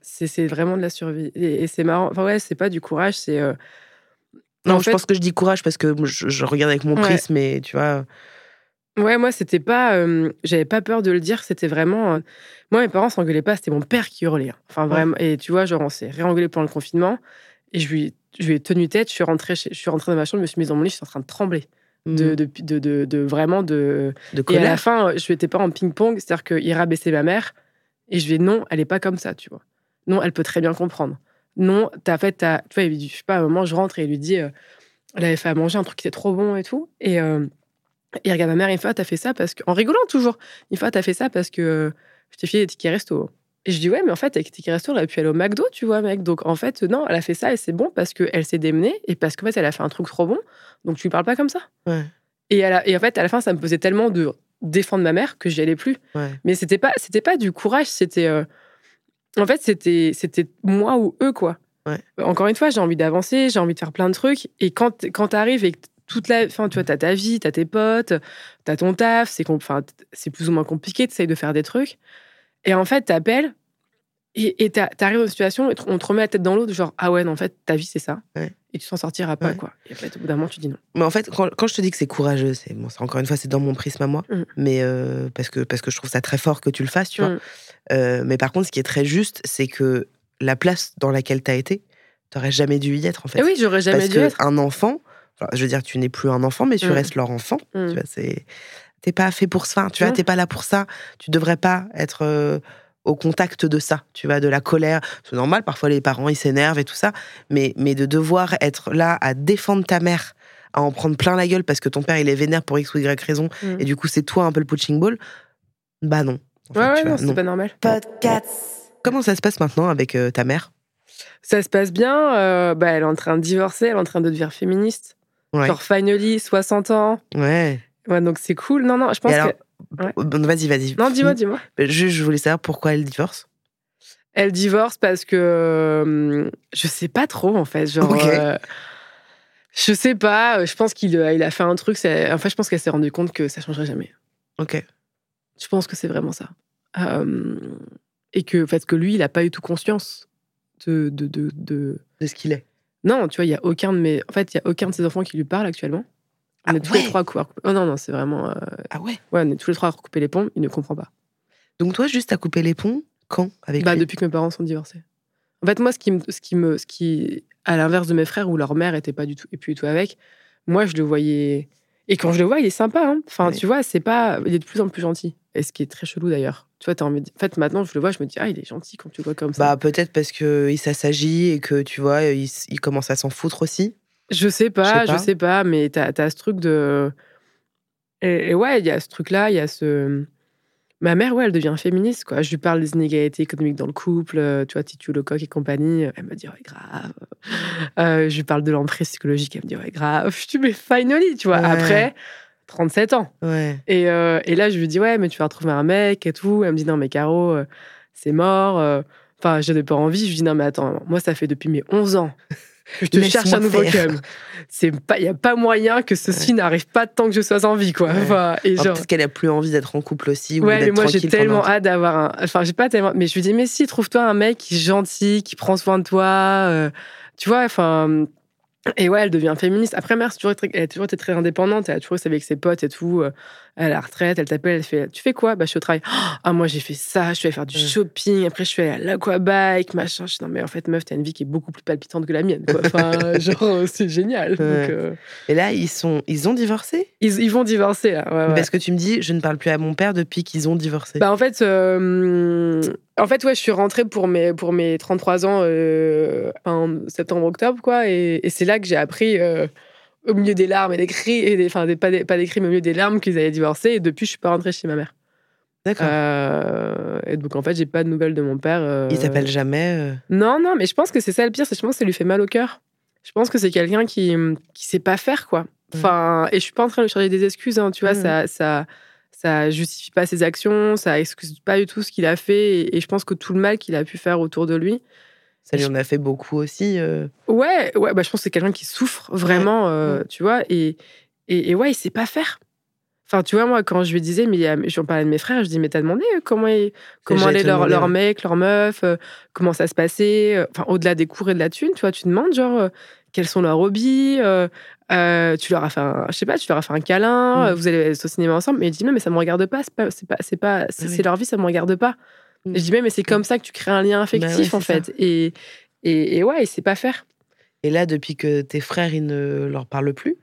S2: C'est c'est vraiment de la survie. Et, et c'est marrant. Enfin, ouais, c'est pas du courage, c'est. euh,
S1: Non,
S2: en
S1: je
S2: fait-
S1: pense que je dis courage parce que je, je regarde avec mon
S2: Ouais.
S1: prisme, mais tu vois.
S2: Ouais, moi, c'était pas. euh, J'avais pas peur de le dire, c'était vraiment. euh, Moi, mes parents s'engueulaient pas, c'était mon père qui hurlait. hein. Enfin, vraiment. Et tu vois, genre, on s'est réengueulé pendant le confinement. Et je lui, je lui ai tenu tête, je suis rentrée, chez- je suis rentrée dans ma chambre, je me suis mise dans mon lit, je suis en train de trembler. De,
S1: mm,
S2: de, de, de- de- vraiment de.
S1: de
S2: Et à
S1: colère.
S2: la fin, je n'étais pas en ping-pong, c'est-à-dire qu'il rabaissait ma mère. Et je lui ai dit non, elle est pas comme ça, tu vois. Non, elle peut très bien comprendre. Non, t'as fait, t'as- tu vois, il dit, je sais pas, à un moment, je rentre et il lui dit, euh, elle avait fait à manger un truc qui était trop bon et tout. Et euh, il regarde ma mère, il fait, ah, t'as fait ça parce que, en rigolant toujours, il fait, t'as fait ça parce que euh, je t'ai filé des tickets resto. Et je dis, ouais, mais en fait, avec les tickets resto, elle a pu aller au McDo, tu vois, mec. Donc, en fait, non, elle a fait ça et c'est bon parce qu'elle s'est démenée et parce qu'en fait, elle a fait un truc trop bon. Donc, tu lui parles pas comme ça.
S1: Ouais,
S2: Et, à la- et en fait, à la fin, ça me pesait tellement de défendre ma mère que j'y allais plus.
S1: ouais.
S2: Mais c'était pas, c'était pas du courage, c'était. euh, En fait, c'était, c'était moi ou eux, quoi.
S1: Ouais.
S2: Encore une fois, j'ai envie d'avancer, j'ai envie de faire plein de trucs. Et quand, quand t'arrives et que toute la. Enfin, tu vois, t'as ta vie, t'as tes potes, t'as ton taf, c'est, c'est plus ou moins compliqué, t'essayes de faire des trucs. Et en fait, t'appelles et et t'a- t'arrives dans une situation et on te remet la tête dans l'eau, de genre, ah ouais, non, en fait, ta vie, c'est ça.
S1: Ouais.
S2: Et tu s'en sortiras pas,
S1: Ouais.
S2: quoi. Et en fait, au bout d'un moment, tu dis non.
S1: Mais en fait, quand, quand je te dis que c'est courageux, c'est bon, encore une fois, c'est dans mon prisme à moi,
S2: Mm.
S1: mais euh, parce que parce que je trouve ça très fort que tu le fasses, tu vois.
S2: Mm.
S1: Euh, mais par contre, ce qui est très juste, c'est que la place dans laquelle tu as été, t'aurais jamais dû y être en fait.
S2: Et oui, j'aurais jamais
S1: parce
S2: dû
S1: que
S2: être.
S1: un enfant, enfin, je veux dire, tu n'es plus un enfant, mais tu
S2: Mm.
S1: restes leur enfant. Tu vois, c'est t'es pas fait pour ça. Tu vois, t'es pas là pour ça. Tu devrais pas être euh, au contact de ça. Tu vois, de la colère. C'est normal. Parfois, les parents ils s'énervent et tout ça, mais mais de devoir être là à défendre ta mère, à en prendre plein la gueule parce que ton père il est vénère pour x ou y raison
S2: Mm.
S1: et du coup c'est toi un peu le punching ball. Bah non. En fait,
S2: Ouais, non, c'est pas normal.
S1: Comment ça se passe maintenant avec euh, ta mère?
S2: Ça se passe bien. euh, bah, elle est en train de divorcer, elle est en train de devenir féministe.
S1: Ouais.
S2: Genre, finally, 60 ans.
S1: Ouais.
S2: Ouais, donc c'est cool. Non, non, je pense
S1: alors,
S2: que. Ouais.
S1: Bon, Vas-y, vas-y.
S2: Non, dis-moi, dis-moi.
S1: Juste, je voulais savoir pourquoi elle divorce.
S2: Elle divorce parce que. euh, je sais pas trop, en fait. Genre. Euh, je sais pas. Je pense qu'il euh, il a fait un truc. c'est- En fait, je pense qu'elle s'est rendue compte que ça changerait jamais.
S1: Ok.
S2: Je pense que c'est vraiment ça. Euh, et que, en fait, que lui, il a pas eu tout conscience de. de, de, de-
S1: De ce qu'il est.
S2: Non, tu vois, il y a aucun de mes. En fait, il y a aucun de ses enfants qui lui parle actuellement. On
S1: Ah
S2: est tous
S1: ouais
S2: les trois à couper. Oh non, non, c'est vraiment. euh,
S1: Ah ouais.
S2: Ouais, on est tous les trois à recouper les ponts, il ne comprend pas.
S1: Donc toi, juste à couper les ponts, quand avec
S2: Bah,
S1: lui
S2: depuis que mes parents sont divorcés. En fait, moi, ce qui, me, ce qui me, ce qui, à l'inverse de mes frères où leur mère était pas du tout, et plus du tout avec, moi, je le voyais. Et quand je le vois, il est sympa. Hein. Enfin,
S1: Ouais.
S2: tu vois, c'est pas, il est de plus en plus gentil. Et ce qui est très chelou d'ailleurs. Tu vois, t'as envie. de- En fait, maintenant, je le vois, je me dis, ah, il est gentil quand tu le vois comme ça.
S1: Bah peut-être parce que il s'assagit et que tu vois, il commence à s'en foutre aussi.
S2: Je sais pas,
S1: Je sais
S2: je
S1: pas.
S2: sais pas, mais t'as as ce truc de. Et, et ouais, il y a ce truc-là, il y a ce. Ma mère, ouais, elle devient féministe, quoi. Je lui parle des inégalités économiques dans le couple, euh, tu vois, Titu Lecoq et compagnie. Elle me dit, ouais, grave. Euh, je lui parle de l'emprise psychologique, elle me dit, ouais, grave. Je dis, mais finally, tu vois,
S1: Ouais.
S2: après 37 ans.
S1: Ouais.
S2: Et, euh, et là, je lui dis, ouais, mais tu vas retrouver un mec et tout. Elle me dit, non, mais Caro, euh, c'est mort. Enfin, j'avais pas envie. Je lui dis, non, mais attends, moi, ça fait depuis mes 11 ans je te cherche un nouveau cum. C'est pas, il y a pas moyen que ceci n'arrive pas tant que je sois en vie, quoi. Enfin, et genre...
S1: Parce qu'elle a plus envie d'être en couple aussi.
S2: Ouais, mais moi j'ai tellement hâte d'avoir un. Enfin, j'ai pas tellement. Mais je lui dis, mais si, trouve-toi un mec qui est gentil, qui prend soin de toi. Euh, tu vois, enfin, et ouais, elle devient féministe. Après, mère, elle a toujours été très indépendante. Elle a toujours été avec ses potes et tout. Euh, elle a la retraite, elle t'appelle, elle fait Tu fais quoi Bah, je suis au travail. Ah, moi, j'ai fait ça, je suis allée faire du shopping. Après, je suis allée à l'aquabike, machin. Je non, mais en fait, meuf, t'as une vie qui est beaucoup plus palpitante que la mienne. Quoi. Enfin, genre, c'est génial. Euh.
S1: Et là, ils, sont, ils ont divorcé?
S2: Ils, ils, vont divorcer, là.
S1: Parce que tu me dis Je ne parle plus à mon père depuis qu'ils ont divorcé.
S2: Bah, en fait, euh, en fait, ouais, je suis rentrée pour mes, pour mes 33 ans euh, en septembre-octobre, quoi. Et, et c'est là que j'ai appris au milieu des larmes et des cris, et des, enfin, pas, des, pas des cris, mais au milieu des larmes qu'ils avaient divorcé. Et depuis, je suis pas rentrée chez ma mère.
S1: D'accord.
S2: Euh, et donc, en fait, j'ai pas de nouvelles de mon père. Euh...
S1: Il t'appelle jamais euh?
S2: Non, non, mais je pense que c'est ça le pire, c'est je pense que ça lui fait mal au cœur. Je pense que c'est quelqu'un qui, qui sait pas faire, quoi. Enfin, et je suis pas en train de chercher des excuses, hein, tu vois, ça, ça, ça justifie pas ses actions, ça excuse pas du tout ce qu'il a fait, et, et, je pense que tout le mal qu'il a pu faire autour de lui,
S1: ça lui en a fait beaucoup aussi. Euh.
S2: Ouais, ouais bah, je pense que c'est quelqu'un qui souffre vraiment, euh, tu vois, et, et, ouais, il sait pas faire. Enfin, tu vois, moi, quand je lui disais, mais j'en parlais de mes frères, je dis, mais t'as demandé euh, comment, comment allait leur, leur mec, leur meuf, comment ça se passait, enfin, au-delà des cours et de la thune, tu vois, tu demandes, genre, quels sont leurs hobbies, tu leur as fait un, je sais pas, tu leur as fait un câlin, mm. vous allez au cinéma ensemble, mais il dit, non, mais ça me regarde pas, c'est pas, c'est pas, c'est pas, c'est leur vie, ça me regarde pas. Je dis, mais c'est comme ça que tu crées un lien bah affectif, en fait. Et, et, et, ouais, il sait pas faire.
S1: Et là, depuis que tes frères, ils ne leur parlent plus,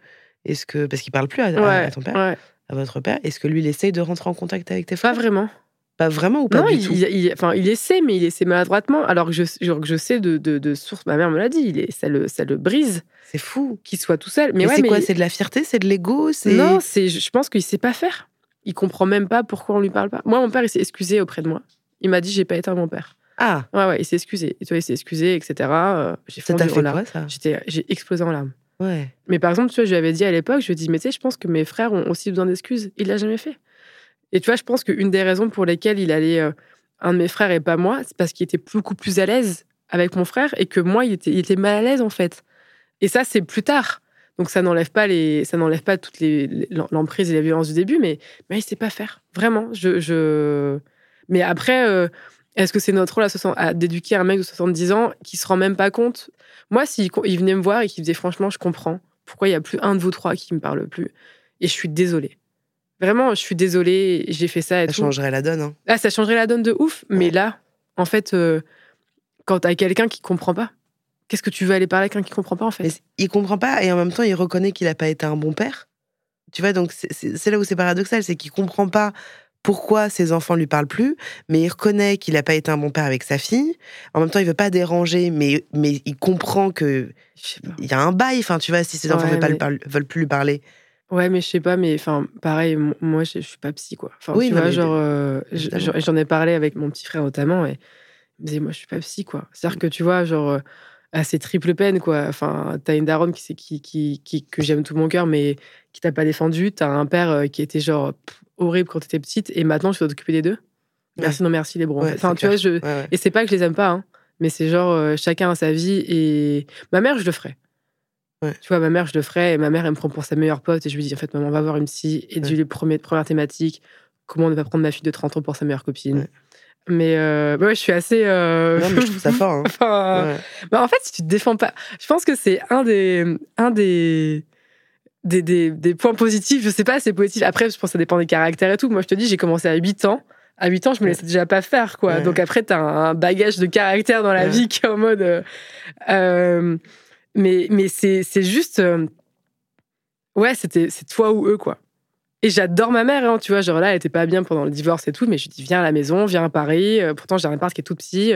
S1: est-ce que. Parce qu'ils parlent plus à, ton père, à votre père, est-ce que lui, il essaye de rentrer en contact avec tes frères?
S2: Pas vraiment.
S1: Pas vraiment ou pas
S2: non,
S1: du
S2: il,
S1: tout?
S2: il, enfin, il essaie, mais il essaie maladroitement. Alors que je, je sais de, de, de source, ma mère me l'a dit, il est, ça, le, ça le brise.
S1: C'est fou.
S2: Qu'il soit tout seul. Mais,
S1: ouais, c'est quoi C'est de la fierté C'est de l'ego
S2: Non, je pense qu'il sait pas faire. Il comprend même pas pourquoi on lui parle pas. Moi, mon père, il s'est excusé auprès de moi. Il m'a dit j'ai pas éteint mon père.
S1: Ah.
S2: Ouais, ouais, il s'est excusé. Et toi, il s'est excusé, etc. Euh,
S1: j'ai fait quoi, ça?
S2: J'ai explosé en larmes. Mais par exemple, tu vois, je lui avais dit à l'époque, je lui ai dit, mais tu sais, je pense que mes frères ont aussi besoin d'excuses. Il l'a jamais fait. Et tu vois, je pense qu'une des raisons pour lesquelles il allait, euh, un de mes frères et pas moi, c'est parce qu'il était beaucoup plus à l'aise avec mon frère et que moi, il était, mal à l'aise, en fait. Et ça, c'est plus tard. Donc ça n'enlève pas les, ça n'enlève pas toute l'emprise et la violence du début, mais, mais il sait pas faire. Vraiment. Je, je... Mais après, euh, est-ce que c'est notre rôle à, d'éduquer un mec de 70 ans qui se rend même pas compte? Moi, s'il il venait me voir et qu'il disait franchement, je comprends pourquoi il y a plus un de vous trois qui me parle plus, et je suis désolée. Vraiment, je suis désolée, j'ai fait ça. Et
S1: ça changerait la donne. Hein.
S2: Ah, ça changerait la donne de ouf. Mais là, en fait, euh, quand t'as quelqu'un qui comprend pas, qu'est-ce que tu veux aller parler avec quelqu'un qui comprend pas en fait?
S1: Il comprend pas et en même temps, il reconnaît qu'il a pas été un bon père. Tu vois, donc c'est là où c'est paradoxal, c'est qu'il comprend pas pourquoi ses enfants lui parlent plus, mais il reconnaît qu'il n'a pas été un bon père avec sa fille. En même temps, il veut pas déranger, mais, mais il comprend que il y a un bail. Enfin, tu vois, si ses enfants ne veulent, plus lui parler.
S2: Ouais, mais je sais pas, mais enfin, pareil, moi, je, ne suis pas psy, quoi. Enfin, oui, tu vois, genre, euh, j'en ai parlé avec mon petit frère notamment, et il me disait, moi, je suis pas psy, quoi. C'est-à-dire que tu vois, genre, euh, assez triple peine, quoi. Enfin, t'as une daronne qui, qui, qui, qui que j'aime tout mon cœur, mais qui t'a pas défendu. T'as un père euh, qui était genre horrible quand t'étais petite et maintenant je dois t'occuper des deux. Merci, non merci les bros. enfin, tu vois, je... et c'est pas que je les aime pas, hein, mais c'est genre euh, chacun a sa vie et ma mère, je le ferais. Tu vois, ma mère, je le ferais et ma mère, elle me prend pour sa meilleure pote et je lui dis en fait, maman, va voir une psy et dis les premières, première thématique comment ne pas prendre ma fille de 30 ans pour sa meilleure copine. Mais euh, ouais, je suis assez. Euh...
S1: Non, mais je trouve ça fort. Hein.
S2: enfin, bah, en fait, si tu te défends pas, je pense que c'est un des, un des, des, des, des, points positifs. Je sais pas, c'est positif. Après, je pense que ça dépend des caractères et tout. Moi, je te dis, j'ai commencé à 8 ans. À 8 ans, je me laissais déjà pas faire, quoi. Donc après, tu as un bagage de caractère dans la vie qui est en mode. Euh, euh mais mais c'est juste. Euh, ouais, c'était c'est toi ou eux, quoi. Et j'adore ma mère, hein, tu vois. Genre là, elle était pas bien pendant le divorce et tout, mais je lui dis, viens à la maison, viens à Paris. Pourtant, j'ai un appart qui est tout petit.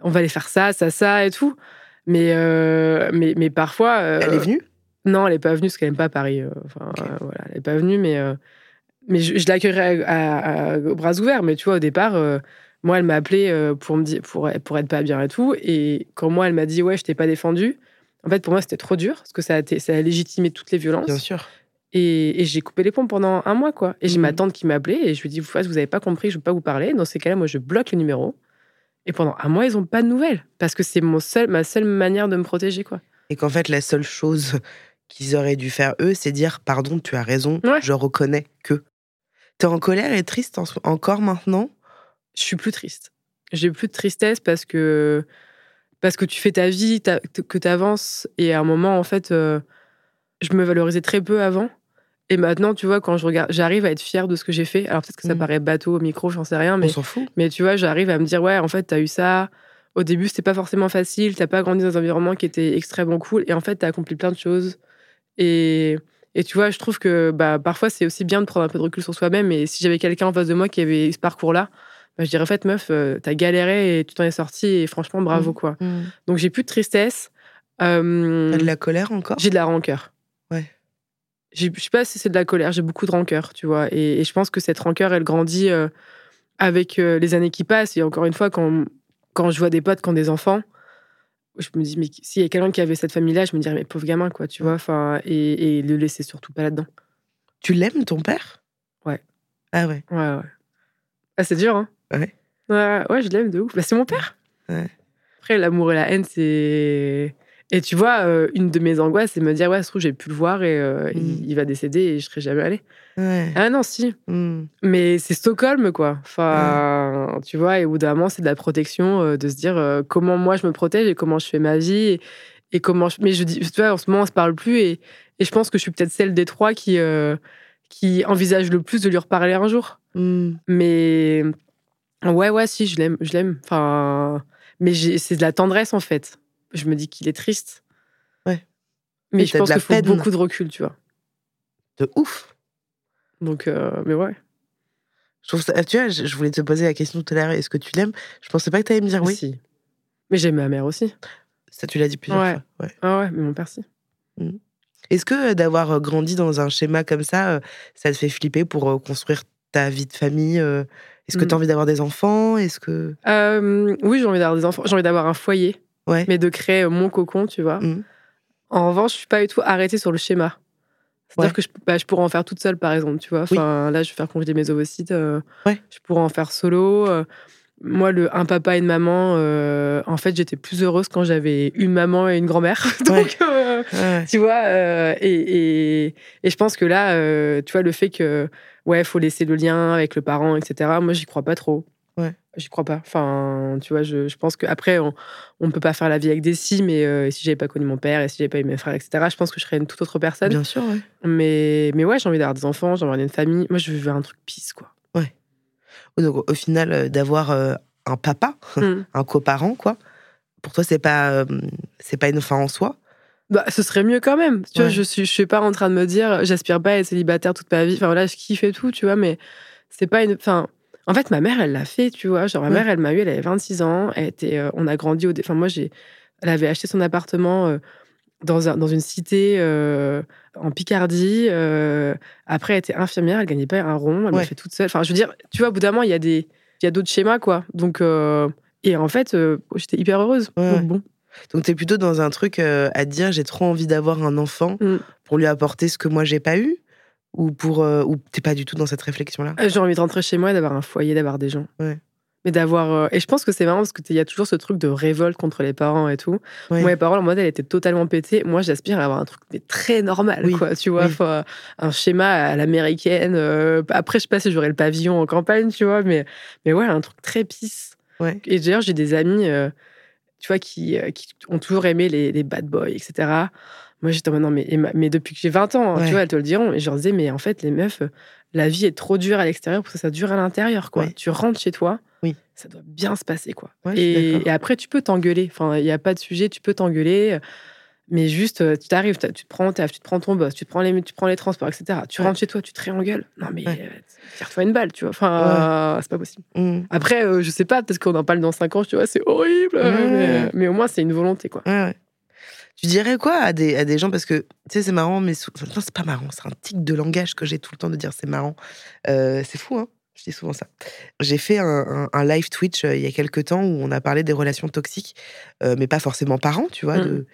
S2: on va aller faire ça, ça, ça et tout. Mais, mais, mais parfois.
S1: elle est venue?
S2: Non, elle n'est pas venue parce qu'elle n'aime pas Paris. Euh, enfin, euh, voilà, elle n'est pas venue, mais, euh, mais je, l'accueillerai à, bras ouverts. Mais tu vois, au départ, moi, elle m'a appelé pour, me dire, pour, pour être pas bien et tout. Et quand moi, elle m'a dit, ouais, je t'ai pas défendu, en fait, pour moi, c'était trop dur parce que ça a, ça a légitimé toutes les violences.
S1: Bien sûr.
S2: Et, j'ai coupé les ponts pendant un mois, quoi. Et j'ai ma mmh. tante qui m'a appelé et je lui ai dit, vous n'avez pas compris, je ne veux pas vous parler. Dans ces cas-là, moi, je bloque le numéro. Et pendant un mois, ils n'ont pas de nouvelles parce que c'est mon seul, ma seule manière de me protéger, quoi.
S1: Et qu'en fait, la seule chose qu'ils auraient dû faire, eux, c'est dire Pardon, tu as raison,
S2: Ouais.
S1: je reconnais que. T'es en colère et triste en- encore maintenant?
S2: Je suis plus triste. J'ai plus de tristesse parce que parce que tu fais ta vie, que tu avances et à un moment en fait euh, je me valorisais très peu avant et maintenant tu vois quand je regarde j'arrive à être fière de ce que j'ai fait. Alors peut-être que ça
S1: Mhm.
S2: paraît bateau au micro, j'en sais rien mais
S1: On s'en fout.
S2: mais tu vois, j'arrive à me dire, ouais, en fait, t'as eu ça. Au début, c'était pas forcément facile. T'as pas grandi dans un environnement qui était extrêmement cool. Et en fait, t'as accompli plein de choses. Et, et tu vois, je trouve que bah, parfois, c'est aussi bien de prendre un peu de recul sur soi-même. Et si j'avais quelqu'un en face de moi qui avait ce parcours-là, bah, je dirais, en fait, meuf, euh, t'as galéré et tu t'en es sorti. Et franchement, bravo,
S1: Mhm.
S2: quoi.
S1: Mmh.
S2: Donc, j'ai plus de tristesse. Euh,
S1: T'as de la colère encore?
S2: j'ai de la rancœur.
S1: Ouais.
S2: Je sais pas si c'est de la colère, j'ai beaucoup de rancœur, tu vois. Et, et je pense que cette rancœur, elle grandit euh, avec les années qui passent. Et encore une fois, quand, quand je vois des potes qui ont des enfants, je me dis, mais s'il y a quelqu'un qui avait cette famille-là, je me dirais, mais pauvre gamin, quoi, tu vois. Enfin, et, et le laisser surtout pas là-dedans.
S1: Tu l'aimes, ton père?
S2: Ouais.
S1: Ah ouais.
S2: Ouais, ouais. Ah, c'est dur, hein
S1: Ouais.
S2: Ouais, ouais, je l'aime de ouf. Bah, c'est mon père.
S1: Ouais.
S2: Après, l'amour et la haine, c'est. Et tu vois, euh, une de mes angoisses, c'est de me dire, ouais, se trouve, j'ai pu le voir et euh,
S1: Mm.
S2: il, il va décéder et je serai jamais allée.
S1: Ouais.
S2: Ah non, si.
S1: Mmh.
S2: Mais c'est Stockholm, quoi. Enfin, tu vois, et au bout d'un moment, c'est de la protection, euh, de se dire comment moi je me protège et comment je fais ma vie. Et, et comment je... Mais je dis, tu vois, en ce moment, on se parle plus et, et je pense que je suis peut-être celle des trois qui, qui envisage le plus de lui reparler un jour.
S1: Mmh.
S2: Mais ouais, ouais, si, je l'aime, je l'aime. Enfin, mais c'est de la tendresse en fait. Je me dis qu'il est triste.
S1: Ouais.
S2: Mais
S1: Et
S2: je pense qu'il faut
S1: peine.
S2: beaucoup de recul, tu vois.
S1: De ouf.
S2: Donc, euh, mais ouais.
S1: Je trouve ça. Tu vois, je voulais te poser la question tout à l'heure est-ce que tu l'aimes? Je pensais pas que t'allais me dire oui.
S2: Si. Mais j'aime ma mère aussi.
S1: Ça, tu l'as dit plusieurs
S2: Ouais.
S1: fois. Ouais.
S2: Ah ouais, mais mon père, si.
S1: Est-ce que euh, d'avoir euh, grandi dans un schéma comme ça, ça te fait flipper pour construire ta vie de famille Est-ce que
S2: Mm.
S1: tu as envie d'avoir des enfants? Est-ce que.
S2: Euh, oui, j'ai envie d'avoir des enfants. J'ai envie d'avoir un foyer,
S1: Ouais.
S2: mais de créer mon cocon, tu vois.
S1: Mm.
S2: En revanche, je suis pas du tout arrêtée sur le schéma. C'est-à-dire
S1: Ouais.
S2: que je, bah, je pourrais en faire toute seule, par exemple, tu vois.
S1: Oui.
S2: Enfin, là, je vais faire congeler mes ovocytes. euh,
S1: Ouais.
S2: Je pourrais en faire solo. euh. moi, le un papa et une maman, euh, en fait, j'étais plus heureuse quand j'avais une maman et une grand-mère. Donc,
S1: Ouais.
S2: tu vois, et, et, et je pense que là, tu vois, le fait que, ouais, faut laisser le lien avec le parent, etc., moi, j'y crois pas trop.
S1: Ouais.
S2: J'y crois pas. Enfin, tu vois, je, je pense qu'après, on ne peut pas faire la vie avec des si, mais euh, si j'avais pas connu mon père et si j'avais pas eu mes frères, etc., je pense que je serais une toute autre personne.
S1: Bien sûr, ouais.
S2: Mais, mais ouais, j'ai envie d'avoir des enfants, j'ai envie d'avoir une famille. Moi, je veux un truc peace, quoi.
S1: Donc, au final, euh, d'avoir euh, un papa,
S2: Mm.
S1: un coparent, quoi, pour toi, c'est pas, euh, c'est pas une fin en soi.
S2: Bah, ce serait mieux quand même. Tu vois,
S1: Ouais.
S2: je suis, je suis pas en train de me dire, j'aspire pas à être célibataire toute ma vie. Enfin, voilà, je kiffe et tout, tu vois, mais c'est pas une. Enfin, en fait, ma mère, elle l'a fait, tu vois. Genre, ma
S1: Ouais.
S2: mère, elle m'a eu, elle avait 26 ans. Elle était, euh, on a grandi au. Enfin, moi, j'ai. Elle avait acheté son appartement euh, dans, un- dans une cité euh, en Picardie. après, elle était infirmière, elle gagnait pas un rond, elle l'a
S1: Ouais.
S2: fait toute seule. Enfin, je veux dire, tu vois, au bout d'un moment, il y a des. Il y a d'autres schémas, quoi. Donc. et en fait, j'étais hyper heureuse.
S1: Ouais.
S2: Donc, bon.
S1: Donc, t'es plutôt dans un truc à te dire j'ai trop envie d'avoir un enfant
S2: Mm.
S1: pour lui apporter ce que moi, j'ai pas eu? Ou pour euh, ou t'es pas du tout dans cette réflexion-là
S2: Euh, J'ai envie de rentrer chez moi et d'avoir un foyer, d'avoir des gens.
S1: Ouais.
S2: Mais d'avoir. euh, Et je pense que c'est marrant parce qu'il y a toujours ce truc de révolte contre les parents et tout.
S1: Ouais.
S2: Moi, mes parents, en mode, elle était totalement pétée. Moi, j'aspire à avoir un truc mais très normal,
S1: Oui.
S2: quoi. Tu vois,
S1: Oui.
S2: Enfin, un schéma à l'américaine. euh, Après, je sais pas si j'aurais le pavillon en campagne, tu vois, mais, mais ouais, un truc très pisse.
S1: Ouais.
S2: Et d'ailleurs, j'ai des amis, euh, tu vois, qui, euh, qui ont toujours aimé les, les bad boys, etc. Moi, j'étais en mode, non, mais, mais depuis que j'ai 20 ans, hein,
S1: Ouais.
S2: tu vois, elles te le diront. Et je leur disais, mais en fait, les meufs, euh, la vie est trop dure à l'extérieur pour que ça dure à l'intérieur, quoi.
S1: Ouais.
S2: Tu rentres chez toi,
S1: Oui.
S2: ça doit bien se passer, quoi.
S1: Ouais,
S2: et, après, tu peux t'engueuler. Enfin, il n'y a pas de sujet, tu peux t'engueuler. euh, Mais juste, euh, tu t'arrives, tu te prends, t'as- tu te prends ton boss, tu te prends les, tu prends les transports, etc. Tu rentres chez toi, tu te réengueules. Non, mais tire-toi une balle, tu vois. Enfin, c'est pas possible.
S1: Mm.
S2: Après, euh, je sais pas, peut-être qu'on en parle dans 5 ans, tu vois, c'est horrible. Mais, mais au moins, c'est une volonté, quoi.
S1: Ouais. Tu dirais quoi à des, à des gens Parce que, tu sais, c'est marrant, mais. sou- enfin, non, c'est pas marrant. C'est un tic de langage que j'ai tout le temps de dire c'est marrant. Euh, c'est fou, hein Je dis souvent ça. J'ai fait un, un- un live Twitch euh, il y a quelques temps où on a parlé des relations toxiques, euh, mais pas forcément parents, tu vois.
S2: Mm.
S1: de-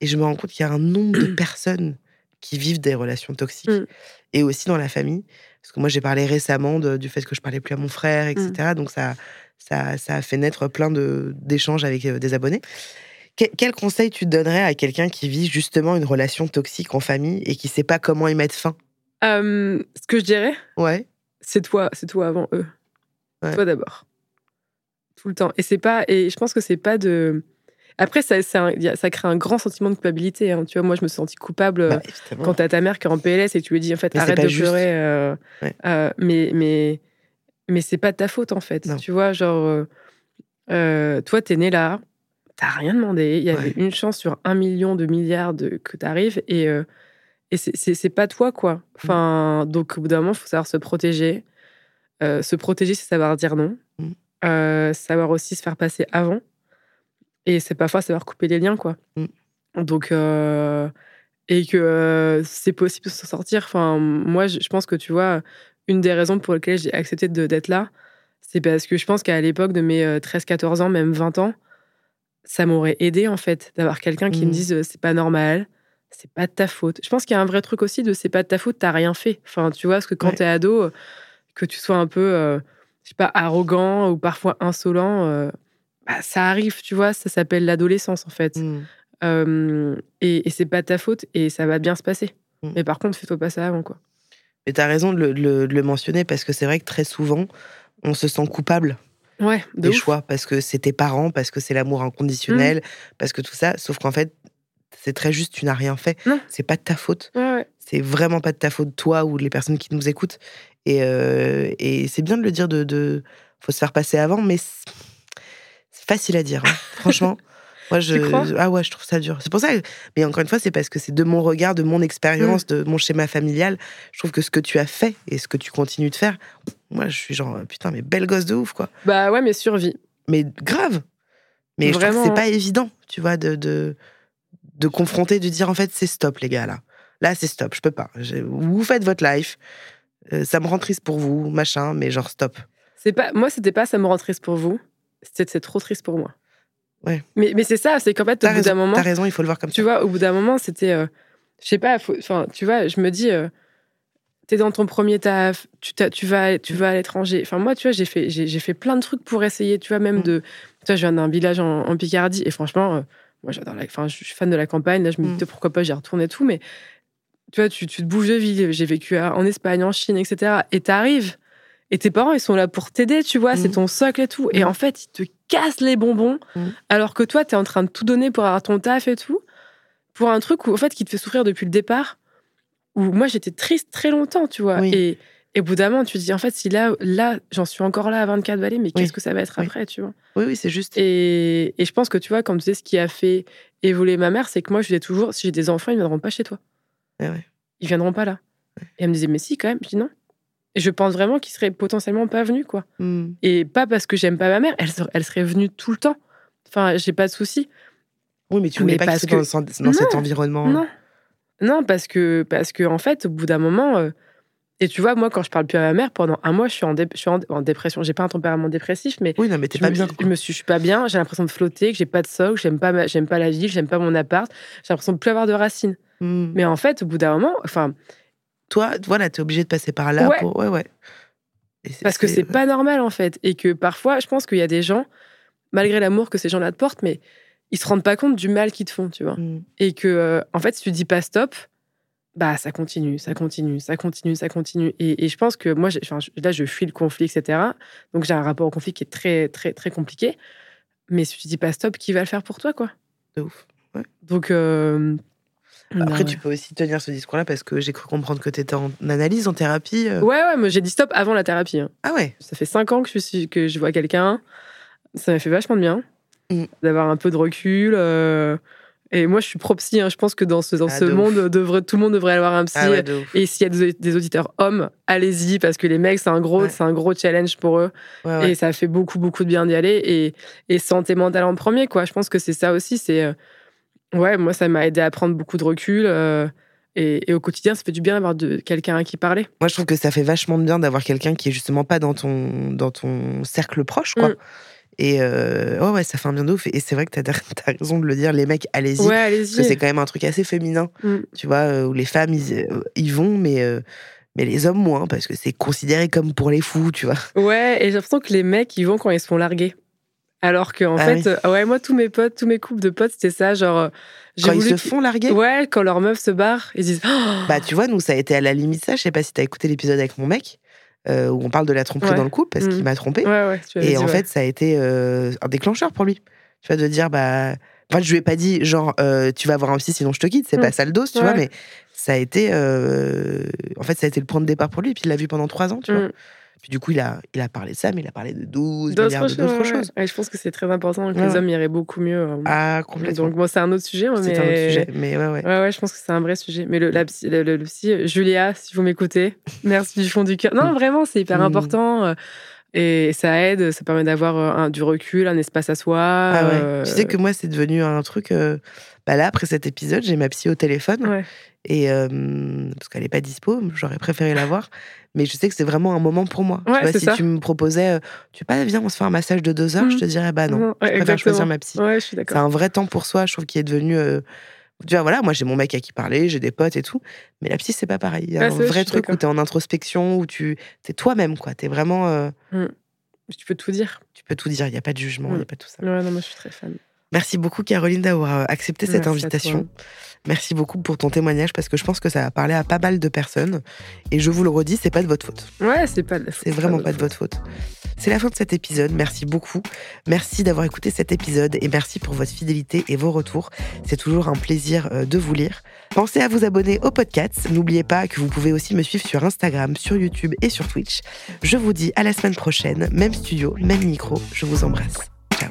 S1: Et je me rends compte qu'il y a un nombre de personnes qui vivent des relations toxiques
S2: Mm.
S1: et aussi dans la famille. Parce que moi, j'ai parlé récemment de- du fait que je parlais plus à mon frère, etc.
S2: Mm.
S1: Donc, ça, ça, ça a fait naître plein d'échanges avec des abonnés quel conseil tu donnerais à quelqu'un qui vit justement une relation toxique en famille et qui sait pas comment y mettre fin?
S2: Euh, ce que je dirais,
S1: Ouais.
S2: c'est toi, c'est toi avant eux.
S1: Ouais.
S2: Toi d'abord. Tout le temps. Et c'est pas. Et je pense que c'est pas de. Après, ça, ça crée un grand sentiment de culpabilité. hein. Tu vois, moi, je me suis sentie coupable euh,
S1: Bah, évidemment.
S2: quand t'as ta mère qui est en PLS et tu lui dis en fait
S1: Mais
S2: arrête de
S1: juste.
S2: pleurer. euh,
S1: Ouais.
S2: euh, mais mais mais c'est pas de ta faute en fait.
S1: Non.
S2: Tu vois, genre euh, euh, toi, t'es né là, t'as rien demandé. Il y avait
S1: Ouais.
S2: une chance sur un million de milliards de, que t'arrives et euh, et c'est- pas toi quoi. Enfin, donc au bout d'un moment, faut savoir se protéger. Euh, se protéger, c'est savoir dire non.
S1: Mm.
S2: Euh, savoir aussi se faire passer avant. Et c'est parfois savoir couper les liens, quoi.
S1: Mm.
S2: Donc, euh, et que c'est possible de s'en sortir. Enfin, moi, je, je pense que tu vois, une des raisons pour lesquelles j'ai accepté d'être là, c'est parce que je pense qu'à l'époque de mes euh, 13-14 ans, même 20 ans, ça m'aurait aidé, en fait, d'avoir quelqu'un qui me
S1: Mm.
S2: dise euh, c'est pas normal, c'est pas de ta faute. Je pense qu'il y a un vrai truc aussi de c'est pas de ta faute, t'as rien fait. Enfin, tu vois, parce que quand
S1: Ouais.
S2: t'es ado, euh, que tu sois un peu, euh, je sais pas, arrogant ou parfois insolent, euh, bah, ça arrive, tu vois, ça s'appelle l'adolescence, en fait.
S1: Mm.
S2: Euh, et, et c'est pas de ta faute et ça va bien se passer.
S1: Mm.
S2: Mais par contre, fais-toi pas ça avant, quoi.
S1: Mais t'as raison le- de le mentionner parce que c'est vrai que très souvent, on se sent coupable
S2: Ouais, de
S1: des
S2: ouf.
S1: choix parce que c'est tes parents, parce que c'est l'amour inconditionnel,
S2: Mmh.
S1: parce que tout ça. Sauf qu'en fait, c'est très juste, tu n'as rien fait. C'est pas de ta faute.
S2: Ouais, ouais.
S1: C'est vraiment pas de ta faute, toi ou les personnes qui nous écoutent. Et, euh, et c'est bien de le dire, de, de. faut se faire passer avant, mais c'est c'est facile à dire. hein. Franchement. Moi, je,
S2: crois?
S1: Ah ouais, je trouve ça dur. C'est pour ça. Mais encore une fois, c'est parce que c'est de mon regard, de mon expérience,
S2: Mmh.
S1: de mon schéma familial. Je trouve que ce que tu as fait et ce que tu continues de faire, moi, je suis genre, putain, mais belle gosse de ouf, quoi.
S2: Bah ouais, mais survie.
S1: Mais grave. Mais je trouve que c'est pas évident, tu vois, de, de, de confronter, de dire, en fait, c'est stop, les gars, là. Là, c'est stop, je peux pas. Vous faites votre life. euh, ça me rend triste pour vous, machin, mais genre, stop.
S2: C'est pas, moi, c'était pas ça me rend triste pour vous. C'était c'est trop triste pour moi.
S1: Ouais.
S2: Mais, mais c'est ça, c'est qu'en fait, au bout d'un moment,
S1: t'as raison, il faut le voir comme
S2: tu
S1: ça.
S2: vois, au bout d'un moment, c'était, euh, je sais pas, enfin, tu vois, je me dis, euh, t'es dans ton premier taf, tu, tu vas, tu vas à l'étranger. Enfin, moi, tu vois, j'ai fait, j'ai fait plein de trucs pour essayer, tu vois, même
S1: Mm.
S2: de, tu vois, je viens d'un village en, en Picardie et franchement, euh, moi, j'adore la, enfin, je suis fan de la campagne. Là, je me dis,
S1: Mm.
S2: pourquoi pas, j'y retourne et tout, mais tu vois, tu, tu te bouges de ville. J'ai vécu à- en Espagne, en Chine, etc. Et t'arrives. Et tes parents, ils sont là pour t'aider, tu vois, c'est
S1: Mm.
S2: ton socle et tout. Et
S1: Mm.
S2: en fait, ils te cassent les bonbons,
S1: Mm.
S2: alors que toi, t'es en train de tout donner pour avoir ton taf et tout, pour un truc où, en fait, qui te fait souffrir depuis le départ, où moi, j'étais triste très longtemps, tu vois.
S1: Oui.
S2: Et, et au bout d'un moment, tu te dis, en fait, si là, là j'en suis encore là à 24 balais, mais qu'est-ce que ça va être
S1: Oui.
S2: après, tu vois?
S1: Oui, oui, c'est juste.
S2: et, et je pense que, tu vois, comme tu sais, ce qui a fait évoluer ma mère, c'est que moi, je disais toujours, si j'ai des enfants, ils ne viendront pas chez toi.
S1: Eh ouais.
S2: Ils viendront pas là. Et elle me disait, mais si, quand même. Je dis non. Et je pense vraiment qu'ils seraient potentiellement pas venus, quoi.
S1: Mm.
S2: Et pas parce que j'aime pas ma mère, elle, ser- elle serait venue tout le temps. Enfin, j'ai pas de souci.
S1: Oui, mais tu voulais pas
S2: parce que-
S1: dans, dans cet environnement.
S2: Non. Non, parce que, parce que, en fait, au bout d'un moment. euh, et tu vois, moi, quand je parle plus à ma mère, pendant un mois, je suis en, dé- je suis en, en dépression. J'ai pas un tempérament dépressif, mais
S1: Oui, non, mais t'es pas
S2: me,
S1: bien.
S2: Je me suis, je suis pas bien. J'ai l'impression de flotter, que j'ai pas de socle, j'aime pas, ma- j'aime pas la ville, j'aime pas mon appart. J'ai l'impression de plus avoir de racines.
S1: Mm.
S2: Mais en fait, au bout d'un moment, enfin,
S1: Toi, voilà, t'es obligé de passer par là.
S2: Ouais.
S1: Pour... Ouais, ouais.
S2: Parce que c'est pas normal en fait, et que parfois, je pense qu'il y a des gens, malgré l'amour que ces gens-là te portent, mais ils se rendent pas compte du mal qu'ils te font, tu vois.
S1: Mm.
S2: Et que, euh, en fait, si tu dis pas stop, bah ça continue, ça continue, ça continue, ça continue. Et, et je pense que moi, enfin, là, je fuis le conflit, etc. Donc j'ai un rapport au conflit qui est très, très, très compliqué. Mais si tu dis pas stop, qui va le faire pour toi, quoi?
S1: De ouf.
S2: Donc. euh,
S1: Après,
S2: bah, ouais.
S1: tu peux aussi tenir ce discours-là parce que j'ai cru comprendre que t'étais en analyse, en thérapie. euh.
S2: Ouais, ouais, moi j'ai dit stop avant la thérapie. hein.
S1: Ah ouais.
S2: Ça fait cinq ans que je, suis, que je vois quelqu'un. Ça m'a fait vachement de bien
S1: Mm.
S2: d'avoir un peu de recul. euh, Et moi, je suis pro-psy. hein. Je pense que dans ce, dans
S1: Ah,
S2: ce monde, devrait, tout le monde devrait avoir un psy.
S1: Ah ouais.
S2: Et s'il y a des, des auditeurs hommes, allez-y, parce que les mecs, c'est un gros,
S1: Ouais.
S2: c'est un gros challenge pour eux.
S1: Ouais.
S2: Et ça fait beaucoup, beaucoup de bien d'y aller. Et, et santé mentale en premier, quoi. Je pense que c'est ça aussi. C'est. Ouais, moi, ça m'a aidé à prendre beaucoup de recul. euh, Et, et au quotidien, ça fait du bien d'avoir quelqu'un à qui parler.
S1: Moi, je trouve que ça fait vachement de bien d'avoir quelqu'un qui est justement pas dans ton, dans ton cercle proche, quoi.
S2: Mm.
S1: Et euh, ouais, ouais, ça fait un bien de ouf. Et c'est vrai que t'as as raison de le dire, les mecs, allez-y.
S2: Ouais,
S1: Parce que c'est quand même un truc assez féminin,
S2: Mm.
S1: tu vois, euh, où les femmes, ils, ils vont, mais, euh, mais les hommes moins, parce que c'est considéré comme pour les fous, tu vois.
S2: Ouais, et j'ai l'impression que les mecs, ils vont quand ils se font larguer. Alors que en
S1: Ah
S2: fait, euh, ouais, moi tous mes potes, tous mes couples de potes, c'était ça, genre. euh,
S1: Quand ils
S2: voulu
S1: se
S2: qu'ils-
S1: font larguer?
S2: Ouais, quand leur meuf se barre, ils disent. Oh
S1: Bah, tu vois, nous, ça a été à la limite ça. Je sais pas si t'as écouté l'épisode avec mon mec, euh, où on parle de la tromperie
S2: Ouais.
S1: dans le couple, parce qu'il m'a trompé.
S2: ouais, ouais, tu avais
S1: Et
S2: dit,
S1: en fait, ça a été euh, un déclencheur pour lui. Tu vois, de dire, bah. Enfin, je lui ai pas dit, genre, euh, tu vas voir un psy, sinon je te quitte. C'est pas ça le dos, tu
S2: Ouais.
S1: vois, mais ça a été. euh, En fait, ça a été le point de départ pour lui. Et puis, il l'a vu pendant trois ans, tu vois.
S2: Mm.
S1: Puis, du coup, il a, il a parlé de ça, mais il a parlé de 12
S2: D'autres
S1: milliards d'autres
S2: ouais,
S1: choses.
S2: ouais. Je pense que c'est très important que
S1: Ouais,
S2: les hommes iraient beaucoup mieux. euh,
S1: Ah, complètement.
S2: Donc, bon, c'est un autre sujet. hein,
S1: C'est
S2: mais...
S1: un autre sujet. Mais ouais, ouais.
S2: Ouais, ouais, je pense que c'est un vrai sujet. Mais le, la psy- le, le- le psy, Julia, si vous m'écoutez, merci du fond du cœur. Non, vraiment, c'est hyper
S1: Mm.
S2: important. Et ça aide, ça permet d'avoir euh, du recul, un espace à soi.
S1: Ah ouais.
S2: euh,
S1: Tu sais que moi, c'est devenu un truc. euh, Bah là, après cet épisode, j'ai ma psy au téléphone.
S2: Ouais.
S1: Et euh, parce qu'elle n'est pas dispo, j'aurais préféré la voir. Mais je sais que c'est vraiment un moment pour moi. Tu vois, si
S2: ça.
S1: tu me proposais, tu sais pas, viens, on se fait un massage de deux heures,
S2: Mhm.
S1: je te dirais, bah non,
S2: Mhm,
S1: je préfère choisir ma psy. C'est un vrai temps pour soi, je trouve, qui est devenu. Tu vois, voilà, moi j'ai mon mec à qui parler, j'ai des potes et tout. Mais la psy, c'est pas pareil. Il y a un
S2: vrai,
S1: truc où
S2: d'accord.
S1: tu es en introspection, où tu es toi-même, quoi. Tu es vraiment. euh,
S2: Tu peux tout dire.
S1: tu peux tout dire, il n'y a pas de jugement, il
S2: Mhm.
S1: n'y a pas tout ça.
S2: Ouais, non, moi, je suis très fan.
S1: Merci beaucoup, Caroline, d'avoir euh, accepté cette
S2: Merci
S1: invitation. Merci beaucoup pour ton témoignage parce que je pense que ça a parlé à pas mal de personnes. Et je vous le redis, c'est pas de votre faute.
S2: Ouais, c'est pas de la faute,
S1: C'est vraiment pas de votre faute. C'est la fin de cet épisode. Merci beaucoup. Merci d'avoir écouté cet épisode et merci pour votre fidélité et vos retours. C'est toujours un plaisir euh, de vous lire. Pensez à vous abonner au podcast. N'oubliez pas que vous pouvez aussi me suivre sur Instagram, sur YouTube et sur Twitch. Je vous dis à la semaine prochaine. Même studio, même micro. Je vous embrasse. Ciao.